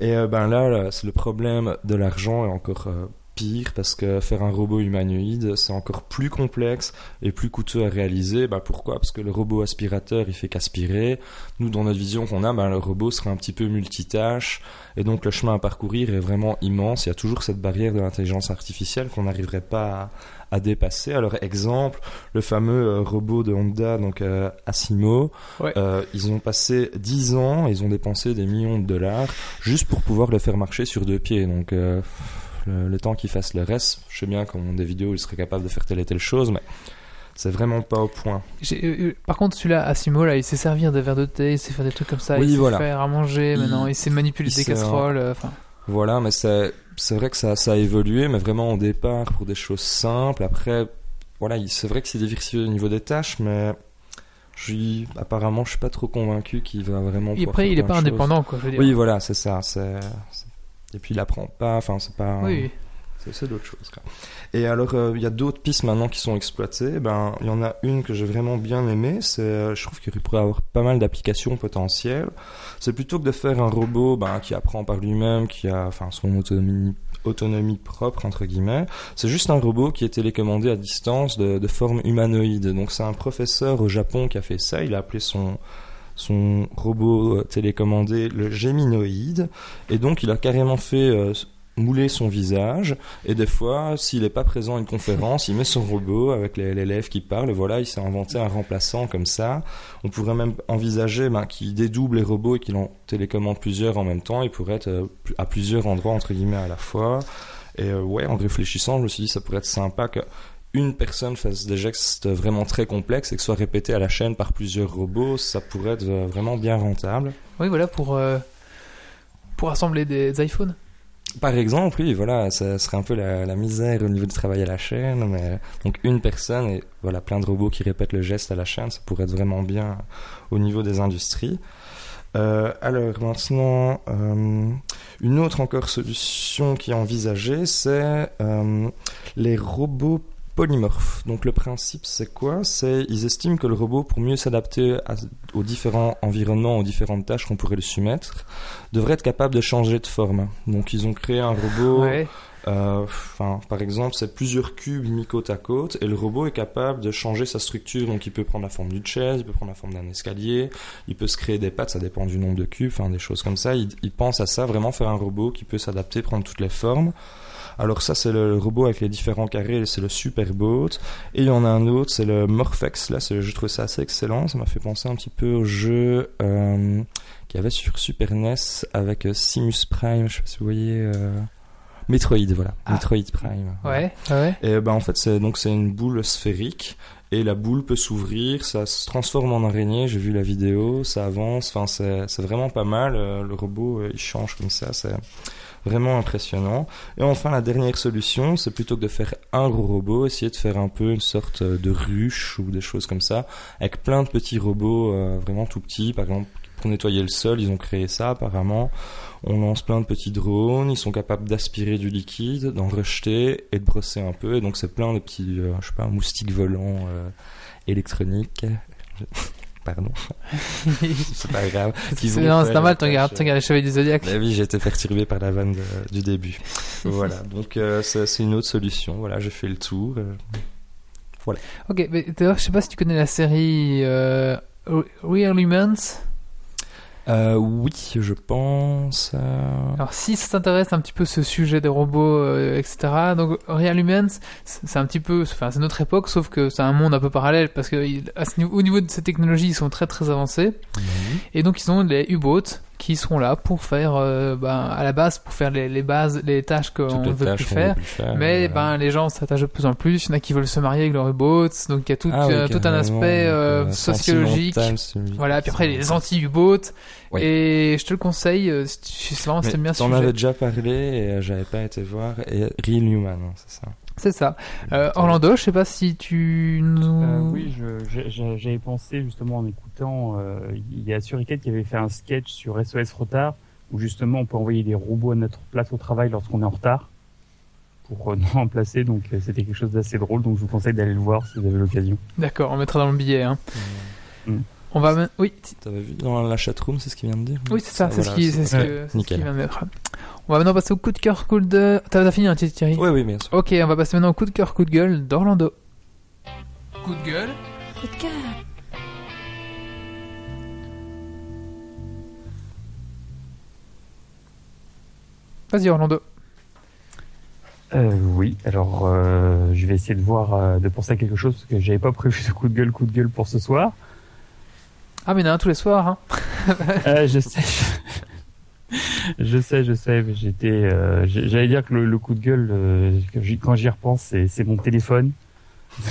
Et euh, ben là, c'est le problème de l'argent est encore euh, pire parce que faire un robot humanoïde, c'est encore plus complexe et plus coûteux à réaliser. Bah pourquoi? Parce que le robot aspirateur, il fait qu'aspirer. Nous, dans notre vision qu'on a, ben, le robot serait un petit peu multitâche et donc le chemin à parcourir est vraiment immense. Il y a toujours cette barrière de l'intelligence artificielle qu'on n'arriverait pas à, à dépasser. Alors exemple, le fameux euh, robot de Honda, donc euh, Asimo, Ouais. euh, ils ont passé 10 ans, ils ont dépensé des millions de dollars juste pour pouvoir le faire marcher sur deux pieds. Donc le, le temps qu'ils fassent le reste, je sais bien qu'en des vidéos, ils seraient capables de faire telle et telle chose, mais c'est vraiment pas au point. Euh, par contre, celui-là, Asimo, là, il sait servir des verres de thé, il sait faire des trucs comme ça, Oui, il sait faire à manger Il- maintenant, il sait manipuler il des sait, casseroles. euh, Voilà, mais c'est c'est vrai que ça, ça a évolué, mais vraiment au départ pour des choses simples. Après, voilà, il- c'est vrai que c'est diversifié au niveau des tâches, mais je suis- apparemment, je suis pas trop convaincu qu'il va vraiment. et après, faire il est pas indépendant, quoi, je veux dire. Oui, voilà, c'est ça. Et puis il apprend pas, enfin, c'est pas. Oui, c'est d'autres choses. Et alors, euh, il y a d'autres pistes maintenant qui sont exploitées. Ben, il y en a une que j'ai vraiment bien aimée. C'est, euh, je trouve qu'il pourrait avoir pas mal d'applications potentielles. C'est plutôt que de faire un robot ben, qui apprend par lui-même, qui a, enfin, son autonomie, propre entre guillemets. C'est juste un robot qui est télécommandé à distance de, forme humanoïde. Donc, c'est un professeur au Japon qui a fait ça. Il a appelé son son robot euh, télécommandé le Geminoïde et donc il a carrément fait euh, mouler son visage et des fois s'il n'est pas présent à une conférence il met son robot avec l'élève qui parle et voilà il s'est inventé un remplaçant comme ça on pourrait même envisager ben, qu'il dédouble les robots et qu'il en télécommande plusieurs en même temps il pourrait être euh, à plusieurs endroits entre guillemets à la fois et euh, ouais en réfléchissant je me suis dit ça pourrait être sympa que une personne fasse des gestes vraiment très complexes et que soit répété à la chaîne par plusieurs robots, ça pourrait être euh, vraiment bien rentable. oui, voilà, pour, euh, pour assembler des iPhones. Par exemple, oui, voilà, ça serait un peu la, misère au niveau du travail à la chaîne, mais donc une personne et voilà plein de robots qui répètent le geste à la chaîne, ça pourrait être vraiment bien au niveau des industries. Euh, alors maintenant, euh, une autre encore solution qui est envisagée, c'est euh, les robots polymorphes. Donc le principe, c'est quoi? C'est ils estiment que le robot, pour mieux s'adapter aux différents environnements, aux différentes tâches qu'on pourrait lui soumettre, devrait être capable de changer de forme. Donc ils ont créé un robot. Ouais. euh, par exemple, c'est plusieurs cubes mis côte à côte et le robot est capable de changer sa structure. Donc il peut prendre la forme d'une chaise, il peut prendre la forme d'un escalier, il peut se créer des pattes, ça dépend du nombre de cubes, enfin des choses comme ça. Il, il pense à ça, vraiment faire un robot qui peut s'adapter, prendre toutes les formes. Alors ça c'est le robot avec les différents carrés, c'est le Superbot. Et il y en a un autre, c'est le Morphex. Là, je trouve ça assez excellent. Ça m'a fait penser un petit peu au jeu euh, qu'il y avait sur Super NES avec euh, Simus Prime. Je sais pas si vous voyez. euh, Metroid, voilà. Ah. Metroid Prime. Ouais, ouais. Et ben en fait c'est donc c'est une boule sphérique et la boule peut s'ouvrir, ça se transforme en araignée. J'ai vu la vidéo, ça avance. Enfin c'est vraiment pas mal. euh, Le robot il change comme ça, c'est vraiment impressionnant. Et enfin la dernière solution, c'est plutôt que de faire un gros robot, essayer de faire un peu une sorte de ruche ou des choses comme ça avec plein de petits robots euh, vraiment tout petits. Par exemple pour nettoyer le sol, ils ont créé ça apparemment. On lance plein de petits drones, ils sont capables d'aspirer du liquide, d'en rejeter et de brosser un peu. Et donc c'est plein de petits, euh, je sais pas, moustiques volants euh, électroniques. Pardon, c'est pas grave. Non, c'est normal, tu regardes, chevaliers du Zodiac. La vie, j'ai été perturbé par la vanne de- du début. voilà, donc euh, c'est une autre solution. Voilà, j'ai fait le tour. euh. Ok, mais d'ailleurs, je sais pas si tu connais la série euh, Real Humans. Euh, oui, je pense. euh, Alors, si ça t'intéresse un petit peu ce sujet des robots, euh, etc. Donc, Real Humans, c'est un petit peu, enfin, c'est notre époque, sauf que c'est un monde un peu parallèle parce que il- à ce niveau- au niveau de ces technologies, ils sont très très avancés. Et donc, ils ont les U-boats qui seront là pour faire, euh, ben, à la base, pour faire les, les bases, les tâches qu'on ne veut plus faire. veut plus faire. Mais voilà. ben les gens s'attachent de plus en plus. Il y en a qui veulent se marier avec leur boat, donc il y a tout, Ah oui, euh, tout un aspect euh, sociologique. Voilà, puis après les anti-U-boat. Oui. Et je te le conseille, si tu- c'est vraiment t'aimes bien T'en avais déjà parlé et j'avais pas été voir. Et Real Human, hein, c'est ça. C'est ça. Euh, Orlando, je sais pas si tu nous... Euh, oui, j'avais pensé justement en écoutant, euh, il y a Suricat qui avait fait un sketch sur SOS Retard où justement on peut envoyer des robots à notre place au travail lorsqu'on est en retard pour nous remplacer. Donc c'était quelque chose d'assez drôle. Donc je vous conseille d'aller le voir si vous avez l'occasion. D'accord, on mettra dans le billet. Hein. Mm. On va... Oui, T'avais vu dans la chatroom, c'est ce qu'il vient de dire oui c'est ça, c'est ce voilà, qui c'est ce Ouais, que- c'est ce nickel. qui vient de mettre. On va maintenant passer au coup de cœur, coup de... T'as t'as fini, hein, Thierry Oui, oui, bien sûr. Ok, on va passer maintenant au coup de cœur, coup de gueule d'Orlando. Coup de gueule. Coup de cœur. Vas-y Orlando. Euh, oui, alors euh, je vais essayer de voir, euh, de penser à quelque chose parce que j'avais pas prévu de coup de gueule, coup de gueule pour ce soir. Ah mais il y en a un tous les soirs. Hein. Euh, je sais, je sais, je sais. mais J'étais, euh, j'allais dire que le, le coup de gueule, euh, quand j'y repense, c'est, mon téléphone.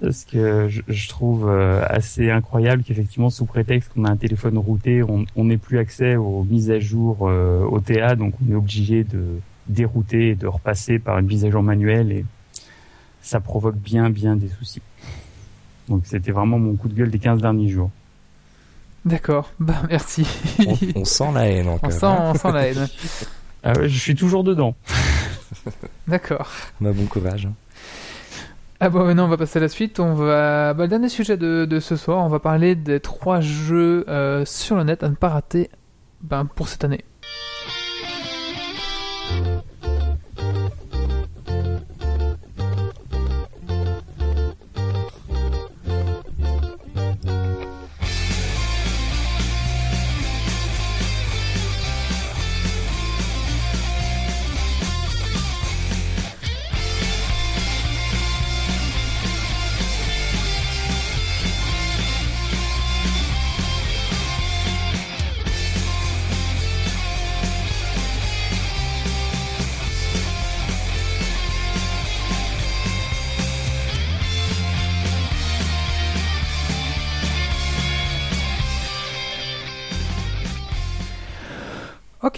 Parce que je, je trouve euh, assez incroyable qu'effectivement, sous prétexte qu'on a un téléphone routé, on n'ait plus accès aux mises à jour euh, OTA, donc on est obligé de dérouter et de repasser par une mise à jour manuelle et ça provoque bien, bien des soucis. Donc c'était vraiment mon coup de gueule des 15 derniers jours. D'accord, bah merci. On, on sent la haine encore. on, sent, on sent la haine. Ah ouais, je suis toujours dedans. D'accord. Bah, bon courage. Ah bon, maintenant on va passer à la suite. On va, bah, le dernier sujet de, de ce soir, on va parler des trois jeux euh, sur le net à ne pas rater ben, pour cette année.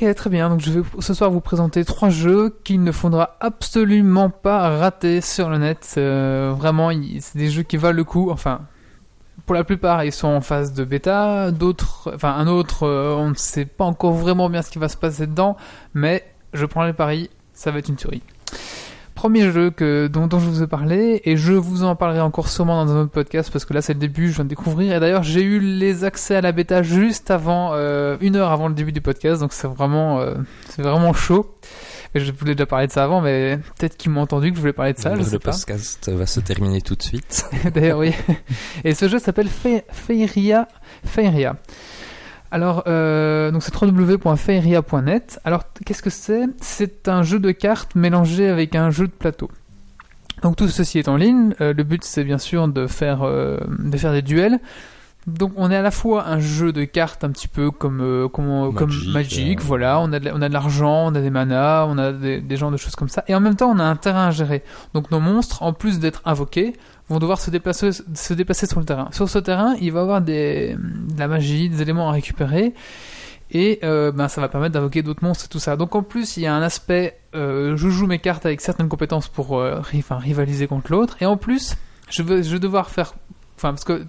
Ok, très bien. Donc je vais ce soir vous présenter trois jeux qu'il ne faudra absolument pas rater sur le net. Euh, vraiment, c'est des jeux qui valent le coup. Enfin, pour la plupart, ils sont en phase de bêta. D'autres, enfin un autre, euh, on ne sait pas encore vraiment bien ce qui va se passer dedans. Mais je prends les paris, ça va être une tuerie. Premier jeu que, dont, dont je vous ai parlé, et je vous en parlerai encore sûrement dans un autre podcast parce que là c'est le début, je viens de découvrir. Et d'ailleurs j'ai eu les accès à la bêta juste avant, euh, une heure avant le début du podcast, donc c'est vraiment, euh, c'est vraiment chaud. Et je voulais déjà parler de ça avant, mais peut-être qu'ils m'ont entendu que je voulais parler de ça, je le sais pas. podcast va se terminer tout de suite. D'ailleurs, oui. Et ce jeu s'appelle Fe- Feiria. Feiria. Alors, euh, donc c'est www.feiria.net. Alors, qu'est-ce que c'est? C'est un jeu de cartes mélangé avec un jeu de plateau. Donc tout ceci est en ligne. Euh, le but, c'est bien sûr de faire, euh, de faire des duels. Donc on est à la fois un jeu de cartes un petit peu comme euh, comme, comme Magic, euh. voilà, on a de, on a de l'argent, on a des manas, on a des, des genres de choses comme ça, et en même temps on a un terrain à gérer. Donc nos monstres, en plus d'être invoqués, vont devoir se déplacer, se déplacer sur le terrain. Sur ce terrain, il va y avoir des, de la magie, des éléments à récupérer, et euh, ben, ça va permettre d'invoquer d'autres monstres et tout ça. Donc en plus, il y a un aspect, euh, je joue mes cartes avec certaines compétences pour euh, rivaliser contre l'autre, et en plus, je vais, je vais devoir faire, enfin parce que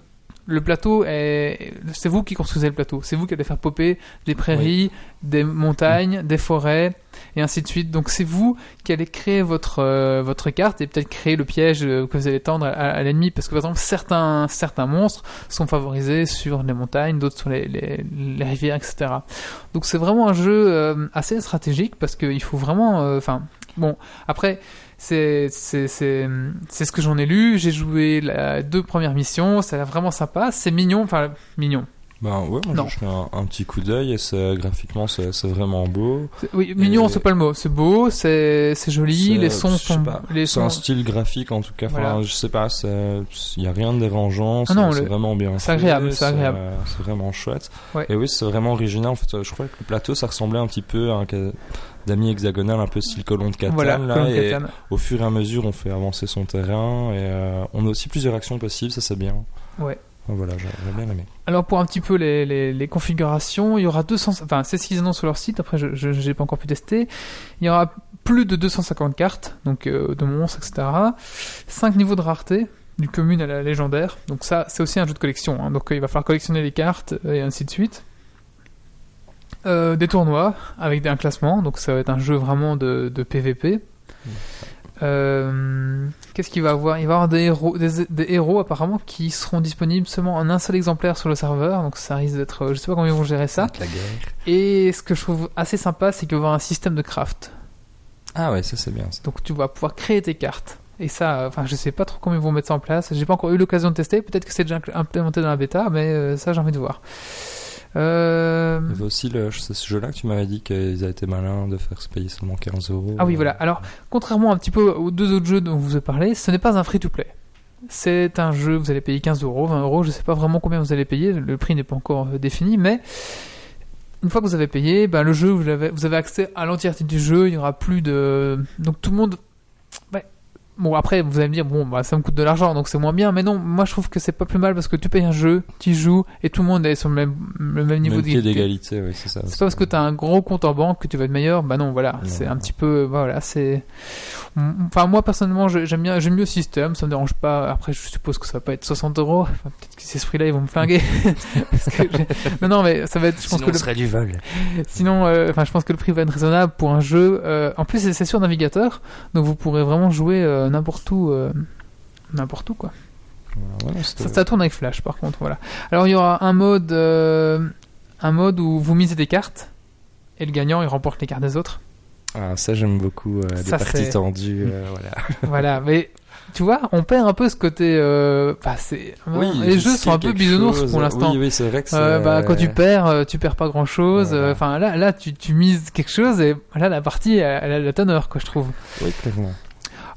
le plateau est, c'est vous qui construisez le plateau, c'est vous qui allez faire popper des prairies, des montagnes, des forêts, et ainsi de suite. Donc c'est vous qui allez créer votre euh, votre carte et peut-être créer le piège euh, que vous allez tendre à, à l'ennemi, parce que par exemple certains certains monstres sont favorisés sur les montagnes, d'autres sur les, les, les rivières, etc. Donc c'est vraiment un jeu euh, assez stratégique parce qu'il faut vraiment, euh, enfin bon après c'est ce que j'en ai lu. J'ai joué les deux premières missions, c'est vraiment sympa, c'est mignon, enfin mignon. Ben ouais, moi j'ai un, un petit coup d'œil et graphiquement c'est vraiment beau. Oui, mignon, Et- c'est pas le mot. C'est beau, c'est joli, les sons sont C'est sons. un style graphique en tout cas. Enfin, Voilà. je sais pas, il y a rien de dérangeant. Ah c'est le- vraiment bien. c'est agréable, c'est agréable. C'est vraiment chouette. Ouais. Et oui, c'est vraiment original. En fait, je crois que le plateau ça ressemblait un petit peu à un d'amis hexagonal, un peu style colon de Catane. Voilà, là, et Catane. au fur et à mesure, on fait avancer son terrain et euh, on a aussi plusieurs actions possibles. Ça c'est bien. Ouais. Voilà, j'ai bien aimé. Alors pour un petit peu les, les, les configurations, il y aura 200, enfin c'est ce qu'ils annoncent sur leur site. Après, je j'ai pas encore pu tester. Il y aura plus de 250 cartes, donc euh, de monstres, etc. 5 niveaux de rareté, du commune à la légendaire. Donc ça, c'est aussi un jeu de collection. hein. Donc euh, il va falloir collectionner les cartes et ainsi de suite. Euh, des tournois avec un classement, donc ça va être un jeu vraiment de, de PVP. Euh, Qu'est-ce qu'il va avoir? Il va y avoir des héros, des, des héros apparemment qui seront disponibles seulement en un seul exemplaire sur le serveur, donc ça risque d'être, euh, je sais pas comment ils vont gérer ça. La guerre. Et ce que je trouve assez sympa, c'est qu'il va y avoir un système de craft. Ah ouais, ça c'est bien. ça. Donc tu vas pouvoir créer tes cartes. Et ça, enfin, je sais pas trop comment ils vont mettre ça en place. J'ai pas encore eu l'occasion de tester. Peut-être que c'est déjà implémenté dans la bêta, mais ça, j'ai envie de voir. Euh... Il y avait aussi le, ce jeu-là que tu m'avais dit qu'ils avaient été malins de faire se payer seulement 15 euros. Ah oui, voilà. Alors, contrairement un petit peu aux deux autres jeux dont vous ai parlé, ce n'est pas un free-to-play. C'est un jeu, vous allez payer 15 euros, 20 euros, je sais pas vraiment combien vous allez payer, le prix n'est pas encore euh, défini, mais une fois que vous avez payé, ben, le jeu, vous avez, vous avez accès à l'entièreté du jeu, il y aura plus de... Donc tout le monde... Ouais. Bon, après, vous allez me dire, bon, bah, ça me coûte de l'argent, donc c'est moins bien, mais non, moi je trouve que c'est pas plus mal parce que tu payes un jeu, tu y joues, et tout le monde est sur le même, le même niveau d'égalité. oui, c'est ça. C'est pas parce que t'as un gros compte en banque que tu vas être meilleur. Bah non, voilà. C'est un petit peu, voilà, c'est. Enfin, moi personnellement, j'aime bien, j'aime mieux le système. Ça me dérange pas. Après, je suppose que ça va pas être 60 euros. Enfin, peut-être que ces prix-là, ils vont me flinguer. Parce que j'ai- non, non, mais ça va être. Je pense Sinon, que le- serait du vol. sinon, euh, enfin, je pense que le prix va être raisonnable pour un jeu. euh, En plus, c'est c'est sur navigateur, donc vous pourrez vraiment jouer euh, n'importe où, euh, n'importe où, quoi. Voilà, Ça, ça tourne avec Flash par contre, voilà. Alors il y aura un mode, euh, un mode où vous misez des cartes et le gagnant il remporte les cartes des autres. Ah, ça j'aime beaucoup, euh, des Ça, parties c'est- tendues, euh, voilà. voilà, mais tu vois, on perd un peu ce côté. Euh, bah, c'est, les jeux sont un peu bisounours pour l'instant. Oui, oui, c'est vrai que c'est... Bah, quand tu perds, tu perds pas grand chose. Voilà. Enfin là, là, tu, tu mises quelque chose et là la partie elle, elle a la teneur quoi, je trouve. Oui, clairement.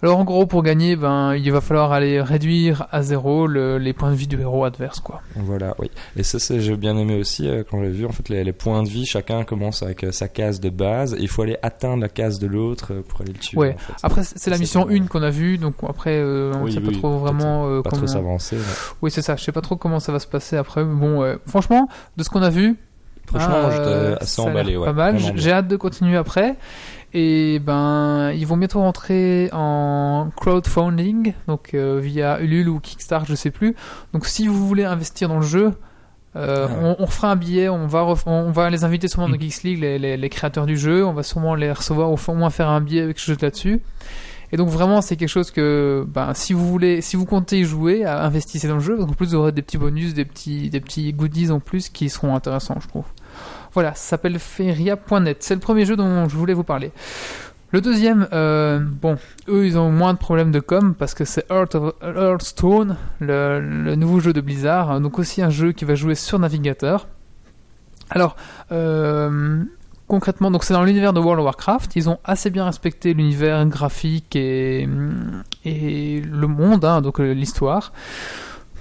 Alors en gros, pour gagner, ben il va falloir aller réduire à zéro le- les points de vie du héros adverse quoi. Voilà, oui. Et ça, c'est, j'ai bien aimé aussi, euh, quand j'ai vu, en fait, les, les points de vie, chacun commence avec euh, sa case de base, et il faut aller atteindre la case de l'autre euh, pour aller le tuer. Ouais. en fait. Après, c'est la mission pas- 1 qu'on a vue, donc après, euh, on Oui, sait pas oui, trop vraiment euh, Pas comment. trop s'avancer. Oui, c'est ça. Je sais pas trop comment ça va se passer après. mais Bon, euh, franchement, de ce qu'on a vu, Franchement, ah, j'étais euh, assez emballé, ouais. Pas mal. J'ai hâte de continuer après. Et ben, ils vont bientôt rentrer en crowdfunding, donc euh, via Ulule ou Kickstarter, je sais plus. Donc, si vous voulez investir dans le jeu. euh, Ah. on, on fera un billet, on va, on va les inviter sûrement Mm. dans Geeks League, les, les- les créateurs du jeu, on va sûrement les recevoir, ou au moins faire un billet avec ce jeu là-dessus. Et donc vraiment, c'est quelque chose que, ben, si vous voulez, si vous comptez y jouer, investissez dans le jeu. Parce qu'en plus, vous aurez des petits bonus, des petits, des petits goodies en plus qui seront intéressants, je trouve. Voilà, ça s'appelle Feria.net. C'est le premier jeu dont je voulais vous parler. Le deuxième, euh, bon, eux, ils ont moins de problèmes de com parce que c'est Heart of- Hearthstone, le, le nouveau jeu de Blizzard. Donc aussi un jeu qui va jouer sur navigateur. Alors, euh, concrètement, c'est dans l'univers de World of Warcraft. Ils ont assez bien respecté l'univers graphique et, et le monde, hein, donc euh, l'histoire.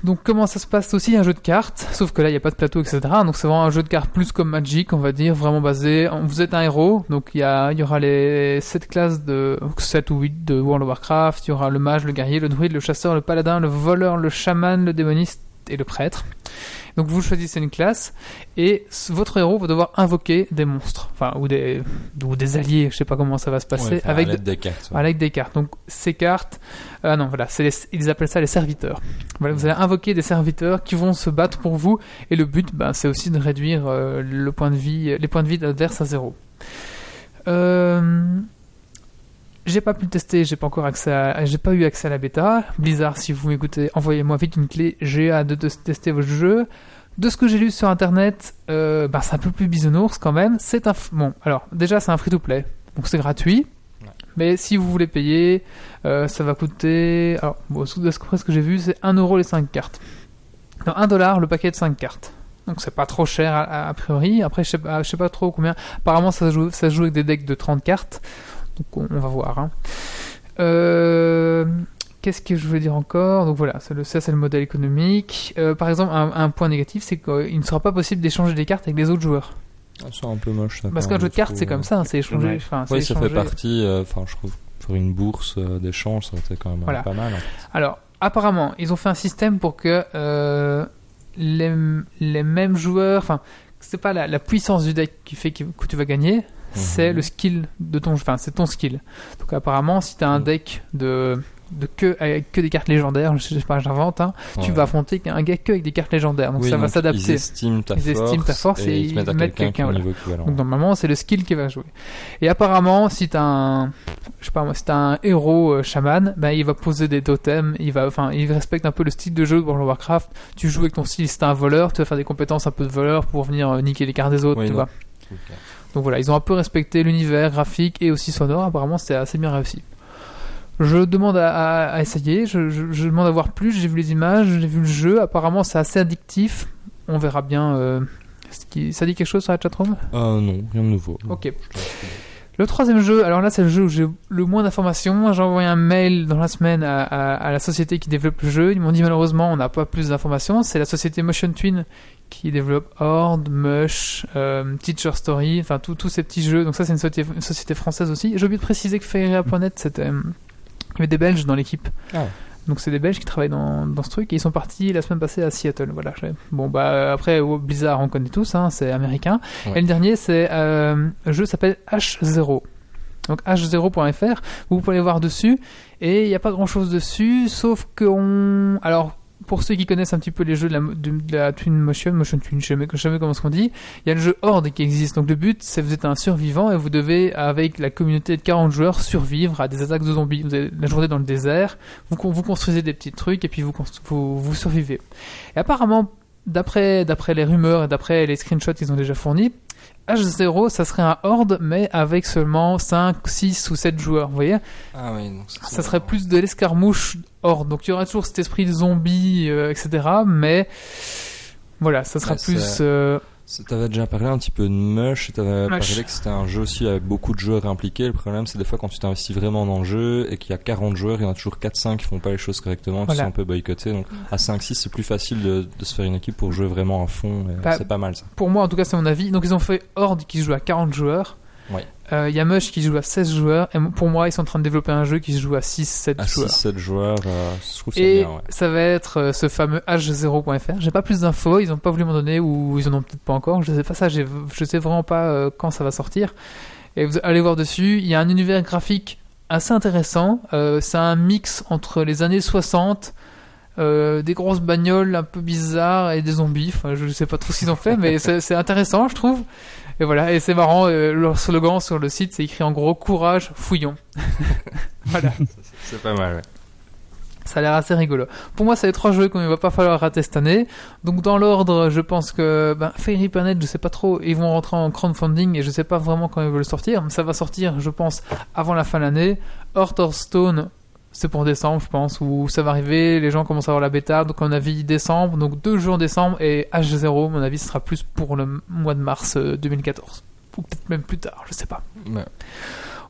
Donc comment ça se passe aussi un jeu de cartes, sauf que là il n'y a pas de plateau, etc. Donc c'est vraiment un jeu de cartes plus comme Magic, on va dire, vraiment basé. Vous êtes un héros, donc il y, y aura les 7 classes de 7 ou 8 de World of Warcraft. Il y aura le mage, le guerrier, le druide, le chasseur, le paladin, le voleur, le chaman, le démoniste et le prêtre. Donc vous choisissez une classe et votre héros va devoir invoquer des monstres, enfin ou des ou des alliés, je sais pas comment ça va se passer, Ouais, enfin, avec à des cartes. ouais. avec des cartes. Donc ces cartes, ah non voilà, les- ils appellent ça les serviteurs. Voilà, vous allez invoquer des serviteurs qui vont se battre pour vous et le but, ben, c'est aussi de réduire euh, le point de vie, les points de vie de l'adverse à zéro. Euh, j'ai pas pu le tester, j'ai pas encore accès à, j'ai pas eu accès à la bêta. Blizzard, si vous m'écoutez, envoyez-moi vite une clé. J'ai hâte de, tester votre jeu. De ce que j'ai lu sur internet, euh, bah, c'est un peu plus bisounours quand même. C'est un, bon, alors déjà c'est un free-to-play, donc c'est gratuit. Ouais. Mais si vous voulez payer, euh, ça va coûter. Alors, bon, de ce que j'ai vu, c'est 1€ les 5 cartes. Non, 1$ le paquet de 5 cartes. Donc c'est pas trop cher a, a priori. Après, je sais, je sais pas trop combien. Apparemment, ça se joue, ça se joue avec des decks de 30 cartes. Donc on, on va voir. hein. Euh, Qu'est-ce que je veux dire encore? Donc voilà, ça, le- ça, c'est le modèle économique. Euh, par exemple, un, un point négatif, c'est qu'il ne sera pas possible d'échanger des cartes avec les autres joueurs. Ah, C'est un peu moche ça. Parce qu'un jeu de cartes, c'est comme ça, hein, c'est échanger. Ouais. c'est Oui, ça fait partie. euh, Enfin, je trouve pour une bourse d'échange, ça été quand même Voilà. pas mal. Alors, apparemment, ils ont fait un système pour que euh, les, les mêmes joueurs, enfin, c'est pas la, la puissance du deck qui fait que, que tu vas gagner, c'est Mhm. le skill de ton, enfin, c'est ton skill. Donc apparemment, si tu as un Mhm. deck de de que avec que des cartes légendaires, je sais pas, j'invente, hein, tu Ouais. vas affronter un gars que avec des cartes légendaires, donc Oui, ça va donc Ils s'adapter. estiment ta Ils force. estiment ta force et ils te mettent à ils mettent quelqu'un voilà. équivalent. Donc normalement, c'est le skill qui va jouer. Et apparemment, si t'as un, je sais pas moi, si t'as un héros euh, chaman, ben il va poser des totems, il va, enfin, il respecte un peu le style de jeu de World of Warcraft. Tu joues avec ton style, si t'es un voleur, tu vas faire des compétences un peu de voleur pour venir euh, niquer les cartes des autres, Oui, tu vois. Ok. Donc voilà, ils ont un peu respecté l'univers graphique et aussi sonore. Apparemment, c'était assez bien réussi. Je demande à, à- à essayer. Je, je- je demande à voir plus. J'ai vu les images, j'ai vu le jeu. Apparemment, c'est assez addictif. On verra bien. euh, ce qui... Ça dit quelque chose sur la chatroom? Ah non, rien de nouveau. Ok. Le troisième jeu, alors là c'est le jeu où j'ai le moins d'informations. J'ai envoyé un mail dans la semaine à, à- à la société qui développe le jeu. Ils m'ont dit malheureusement on n'a pas plus d'informations. C'est la société Motion Twin qui développe Horde, Mush, euh, Teacher Story, enfin tous ces petits jeux. Donc ça c'est une société, une société française aussi. J'ai oublié de préciser que Fairia.net c'était... euh, Il y avait des Belges dans l'équipe. Ah. Donc c'est des Belges qui travaillent dans, dans ce truc et ils sont partis la semaine passée à Seattle. Voilà. Bon bah après Blizzard on connaît tous, hein, c'est américain. Ouais. Et le dernier c'est euh, le jeu s'appelle H0. Donc h0.fr, vous pouvez aller voir dessus et il n'y a pas grand chose dessus sauf qu'on alors pour ceux qui connaissent un petit peu les jeux de la, de, Twin Motion, Motion Twin, je je sais jamais comment on dit, il y a le jeu Horde qui existe. Donc le but, c'est vous êtes un survivant et vous devez, avec la communauté de 40 joueurs, survivre à des attaques de zombies. Vous avez la journée dans le désert, vous, vous construisez des petits trucs et puis vous, vous, vous survivez. Et apparemment, d'après, d'après les rumeurs et d'après les screenshots qu'ils ont déjà fournis, H0, ça serait un Horde, mais avec seulement 5, 6 ou 7 joueurs, vous voyez? Ah oui, donc ça serait plus de l'escarmouche hors. Donc il y aura toujours cet esprit de zombie, euh, etc. Mais voilà, ça sera Ouais, plus. euh, Tu avais déjà parlé un petit peu de Mush, tu avais Mush. parlé que c'était un jeu aussi avec beaucoup de joueurs impliqués. Le problème, c'est des fois quand tu t'investis vraiment dans le jeu et qu'il y a 40 joueurs, il y en a toujours 4-5 qui font pas les choses correctement, qui Voilà. sont un peu boycottés. Donc à 5-6, c'est plus facile de, de se faire une équipe pour jouer vraiment à fond. Bah, c'est pas mal ça. pour moi, en tout cas, c'est mon avis. Donc ils ont fait Horde qui se joue à 40 joueurs. Ouais. Euh, Il y a Mush qui joue à 16 joueurs. Et pour moi, ils sont en train de développer un jeu qui se joue à 6-7 À joueurs. 6-7 joueurs, euh, je trouve ça Et bien. Ouais. ça va être euh, ce fameux H0.fr. J'ai pas plus d'infos, ils ont pas voulu m'en donner ou ils en ont peut-être pas encore. Je sais pas ça, je sais vraiment pas euh, quand ça va sortir. Et vous allez voir dessus, il y a un univers graphique assez intéressant. Euh, c'est un mix entre les années 60, euh, des grosses bagnoles un peu bizarres et des zombies. Enfin, je sais pas trop ce qu'ils ont fait, mais c'est intéressant, je trouve. Et voilà, et c'est marrant, euh, leur slogan sur le site, c'est écrit en gros courage, fouillons. voilà. C'est pas mal, ouais. Ça a l'air assez rigolo. Pour moi, c'est les trois jeux qu'il ne va pas falloir rater cette année. Donc, dans l'ordre, je pense que ben, Fairy.net, je sais pas trop, ils vont rentrer en crowdfunding et je sais pas vraiment quand ils veulent le sortir. Ça va sortir, je pense, avant la fin de l'année. Heart of Stone, c'est pour décembre, je pense, où ça va arriver. Les gens commencent à avoir la bêta. Donc, à mon avis, décembre. Donc, deux en décembre et H0, à mon avis, ce sera plus pour le mois de mars euh, 2014. Ou peut-être même plus tard, je sais pas. Ouais.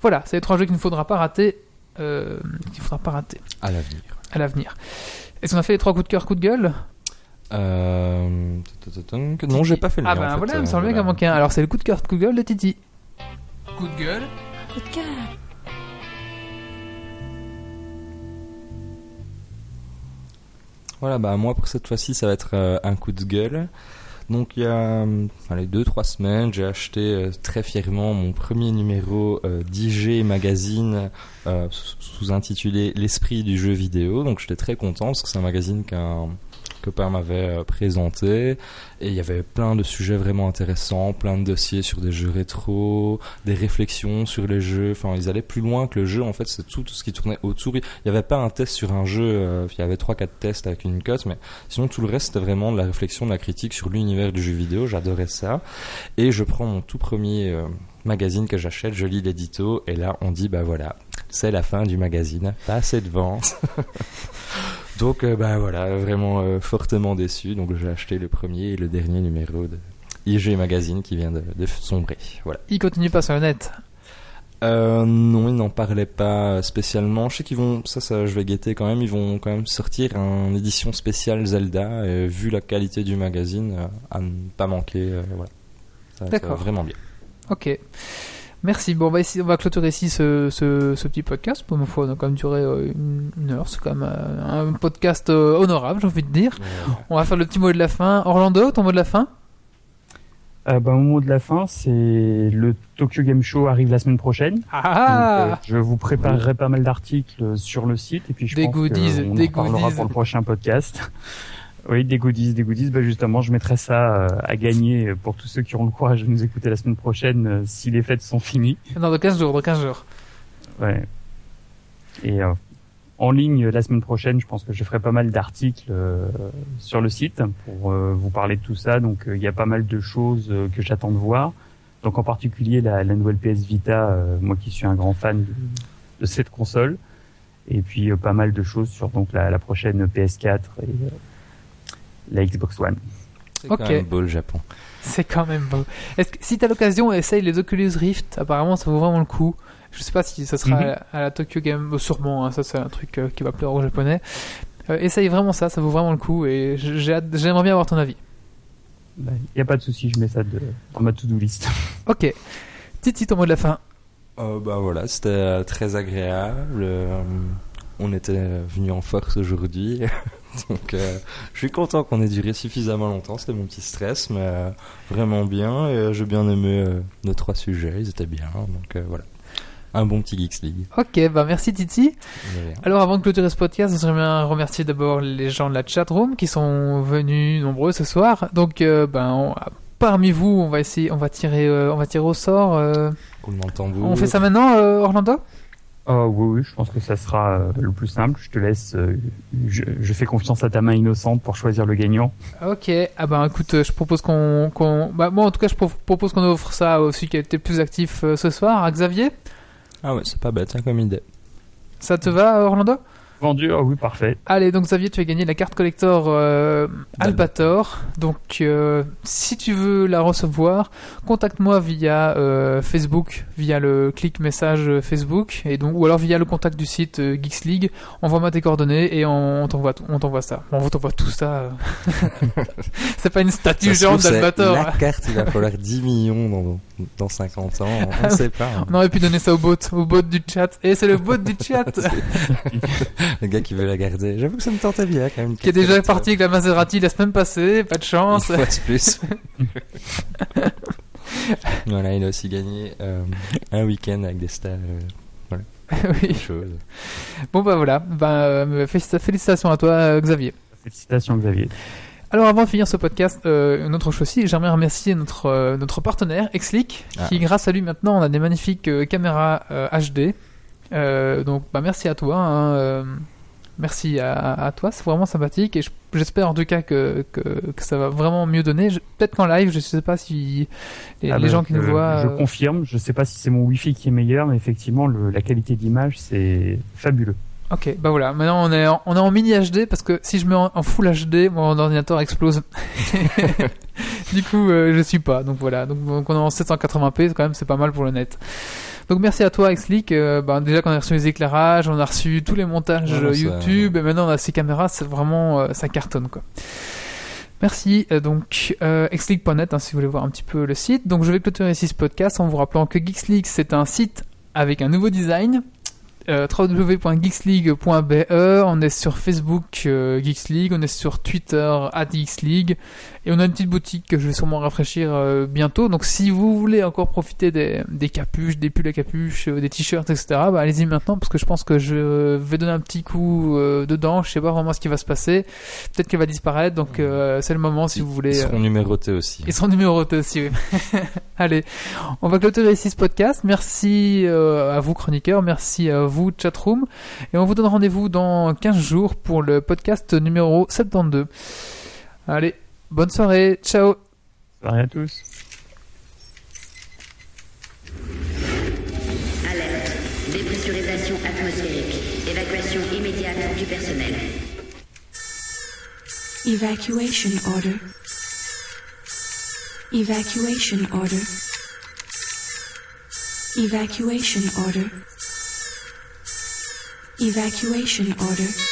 Voilà, c'est les trois jeux qu'il ne faudra pas rater. Euh, qu'il ne faudra pas rater À l'avenir. à l'avenir. Est-ce qu'on a fait les trois coups de cœur, coups de gueule? Euh... Non, j'ai pas fait le Ah ben en fait, voilà, il me euh, semblait en manquait un. Alors c'est le coup de cœur, coup de gueule de Titi. Coup de gueule? Coup de cœur. Voilà, bah moi pour cette fois-ci, ça va être euh, un coup de gueule. Donc il y a enfin, les deux trois semaines, j'ai acheté euh, très fièrement mon premier numéro euh, d'IG magazine sous- sous-intitulé L'esprit du jeu vidéo. Donc j'étais très content parce que c'est un magazine qu'un copain m'avait euh, présenté et il y avait plein de sujets vraiment intéressants, plein de dossiers sur des jeux rétro, des réflexions sur les jeux. Enfin, ils allaient plus loin que le jeu. En fait, c'est tout, tout ce qui tournait autour. Il n'y avait pas un test sur un jeu. euh, il y avait trois quatre tests avec une cote, mais sinon tout le reste c'était vraiment de la réflexion, de la critique sur l'univers du jeu vidéo. J'adorais ça. Et je prends mon tout premier euh, magazine que j'achète, je lis l'édito et là on dit bah voilà, c'est la fin du magazine, pas assez de ventes. Donc, euh, bah voilà, vraiment euh, fortement déçu. Donc, j'ai acheté le premier et le dernier numéro de IG Magazine qui vient de, de sombrer. Voilà. Il continue pas sur le net. Euh, non, ils n'en parlaient pas spécialement. Je sais qu'ils vont, ça, ça, je vais guetter quand même. Ils vont quand même sortir une édition spéciale Zelda. Et vu la qualité du magazine, euh, à ne pas manquer. voilà. D'accord. vraiment bien. Ok. Merci. Bon, on va, on clôturer ici ce, ce, ce petit podcast. Pour une fois, on a quand même duré euh, une, une heure. C'est quand même euh, un podcast euh, honorable, j'ai envie de dire. On va faire le petit mot de la fin. Orlando, ton mot de la fin? Euh, bah, mon mot de la fin, c'est le Tokyo Game Show arrive la semaine prochaine. Donc, euh, Ah je vous préparerai pas mal d'articles sur le site et puis je Des pense goodies, qu'on des en parlera pour le prochain podcast. Oui, des goodies, des goodies. Bah justement, je mettrai ça euh, à gagner pour tous ceux qui auront le courage de nous écouter la semaine prochaine euh, si les fêtes sont finies. Non, dans 15 jours, dans 15 jours. Ouais. Et euh, en ligne la semaine prochaine, je pense que je ferai pas mal d'articles euh, sur le site pour euh, vous parler de tout ça. Donc il y a pas mal de choses que j'attends de voir. Donc en particulier la, la nouvelle PS Vita, euh, moi qui suis un grand fan de, de cette console. Et puis euh, pas mal de choses sur donc la, la prochaine PS4 et euh, la Xbox One. C'est quand même beau le Japon. C'est quand même beau. Est-ce que, si t'as l'occasion, essaye les Oculus Rift. Apparemment, ça vaut vraiment le coup. Je sais pas si ça sera Mhm. à, la, à la Tokyo Game, euh, sûrement. hein, ça, c'est un truc euh, qui va plaire aux Japonais. Euh, essaye vraiment ça, ça vaut vraiment le coup. Et j'ai j'aimerais bien avoir ton avis. Il n'y a pas de souci, je mets ça de, dans ma to-do list. Ok. Titi, ton mot de la fin. Euh, bah voilà, c'était très agréable. On était venu en force aujourd'hui. Donc euh, je suis content qu'on ait duré suffisamment longtemps. C'était mon petit stress, mais euh, vraiment bien. Et euh, j'ai bien aimé euh, nos trois sujets, ils étaient bien. Donc voilà, un bon petit Geeks League. Ok, bah merci Titi. Alors avant de clôturer ce podcast, j'aimerais bien remercier d'abord les gens de la chatroom qui sont venus nombreux ce soir. Donc ben on- parmi vous, on va essayer, on va tirer, on va tirer au sort. on fait ça maintenant, Orlando? Oh oui, oui, je pense que ça sera euh, le plus simple. Je te laisse. euh, je, je fais confiance à ta main innocente pour choisir le gagnant. Ok, ah ben écoute, euh, je propose qu'on, qu'on, bah moi en tout cas je pro- propose qu'on offre ça à celui qui a été le plus actif euh, ce soir, à Xavier? Ah ouais, c'est pas bête hein, comme idée. Ça te va, Orlando? Vendu, oh oui, parfait. Allez, donc Xavier, tu as gagné la carte collector euh, Albator. Donc, euh, si tu veux la recevoir, contacte-moi via euh, Facebook, via le clic message euh, Facebook, et donc ou alors via le contact du site euh, Geeks League. Envoie-moi tes coordonnées et on, on t'envoie, tout- on t'envoie ça. On t'envoie tout ça. C'est pas une statue Ça géante d'Albator. La carte, il va falloir 10 millions dans, dans 50 ans. On ne sait pas. hein. On aurait pu donner ça au bot, au bot du chat. Et c'est le bot du chat Le gars qui veut la garder. J'avoue que ça me tentait bien quand même. qui est déjà parti avec la Maserati la semaine passée. Pas de chance. Une fois de plus. voilà, il a aussi gagné euh, un week-end avec des stars. euh, oui. des choses. Bon bah voilà, bah, euh, félicita- félicitations à toi euh, Xavier. Félicitations, Xavier. Alors avant de finir ce podcast, euh, une autre chose aussi, j'aimerais remercier notre euh, notre partenaire Xleak, Ah. qui grâce à lui maintenant on a des magnifiques euh, caméras euh, HD. Euh, donc bah merci à toi, hein, euh, merci à, à toi, c'est vraiment sympathique et je- j'espère en tout cas que, que que ça va vraiment mieux donner. Peut-être qu'en live, je sais pas si les, Ah les bah, gens qui nous je- voient. Je euh, confirme. Je sais pas si c'est mon Wi-Fi qui est meilleur, mais effectivement, le, la qualité d'image, c'est fabuleux. Ok, bah voilà. Maintenant, on est en, on est en mini HD parce que si je mets en, en full HD, mon ordinateur explose. du coup, euh, je suis pas. Donc voilà. Donc, donc on est en 780p, quand même, c'est pas mal pour le net. Donc merci à toi, Xleak. Euh, bah, déjà qu'on a reçu les éclairages, on a reçu tous les montages Ouais, ça- YouTube, et maintenant on a ces caméras, c'est vraiment, euh, ça cartonne quoi. Merci. Euh, donc, euh, xleague.net, hein, si vous voulez voir un petit peu le site. Donc, je vais clôturer ici ce podcast en vous rappelant que Geeks c'est un site avec un nouveau design. Euh, www.geeksleague.be on est sur Facebook euh, Geeks League, on est sur Twitter at Geeks League et on a une petite boutique que je vais sûrement rafraîchir euh, bientôt. Donc si vous voulez encore profiter des, des capuches, des pulls à capuche, euh, des t-shirts, etc., bah, allez-y maintenant parce que je pense que je vais donner un petit coup euh, dedans. Je sais pas vraiment ce qui va se passer. Peut-être qu'elle va disparaître. Donc c'est le moment si vous voulez. Ils seront numérotés aussi. ils sont numérotés aussi, oui. Allez, on va clôturer ici ce podcast. Merci à vous, chroniqueurs. Merci à vous, chatroom. Et on vous donne rendez-vous dans 15 jours pour le podcast numéro 72. Allez, bonne soirée. Ciao. Salut à tous. Alerte. Dépressurisation atmosphérique. Évacuation immédiate du personnel. Evacuation order. Evacuation order. Evacuation order. Evacuation order.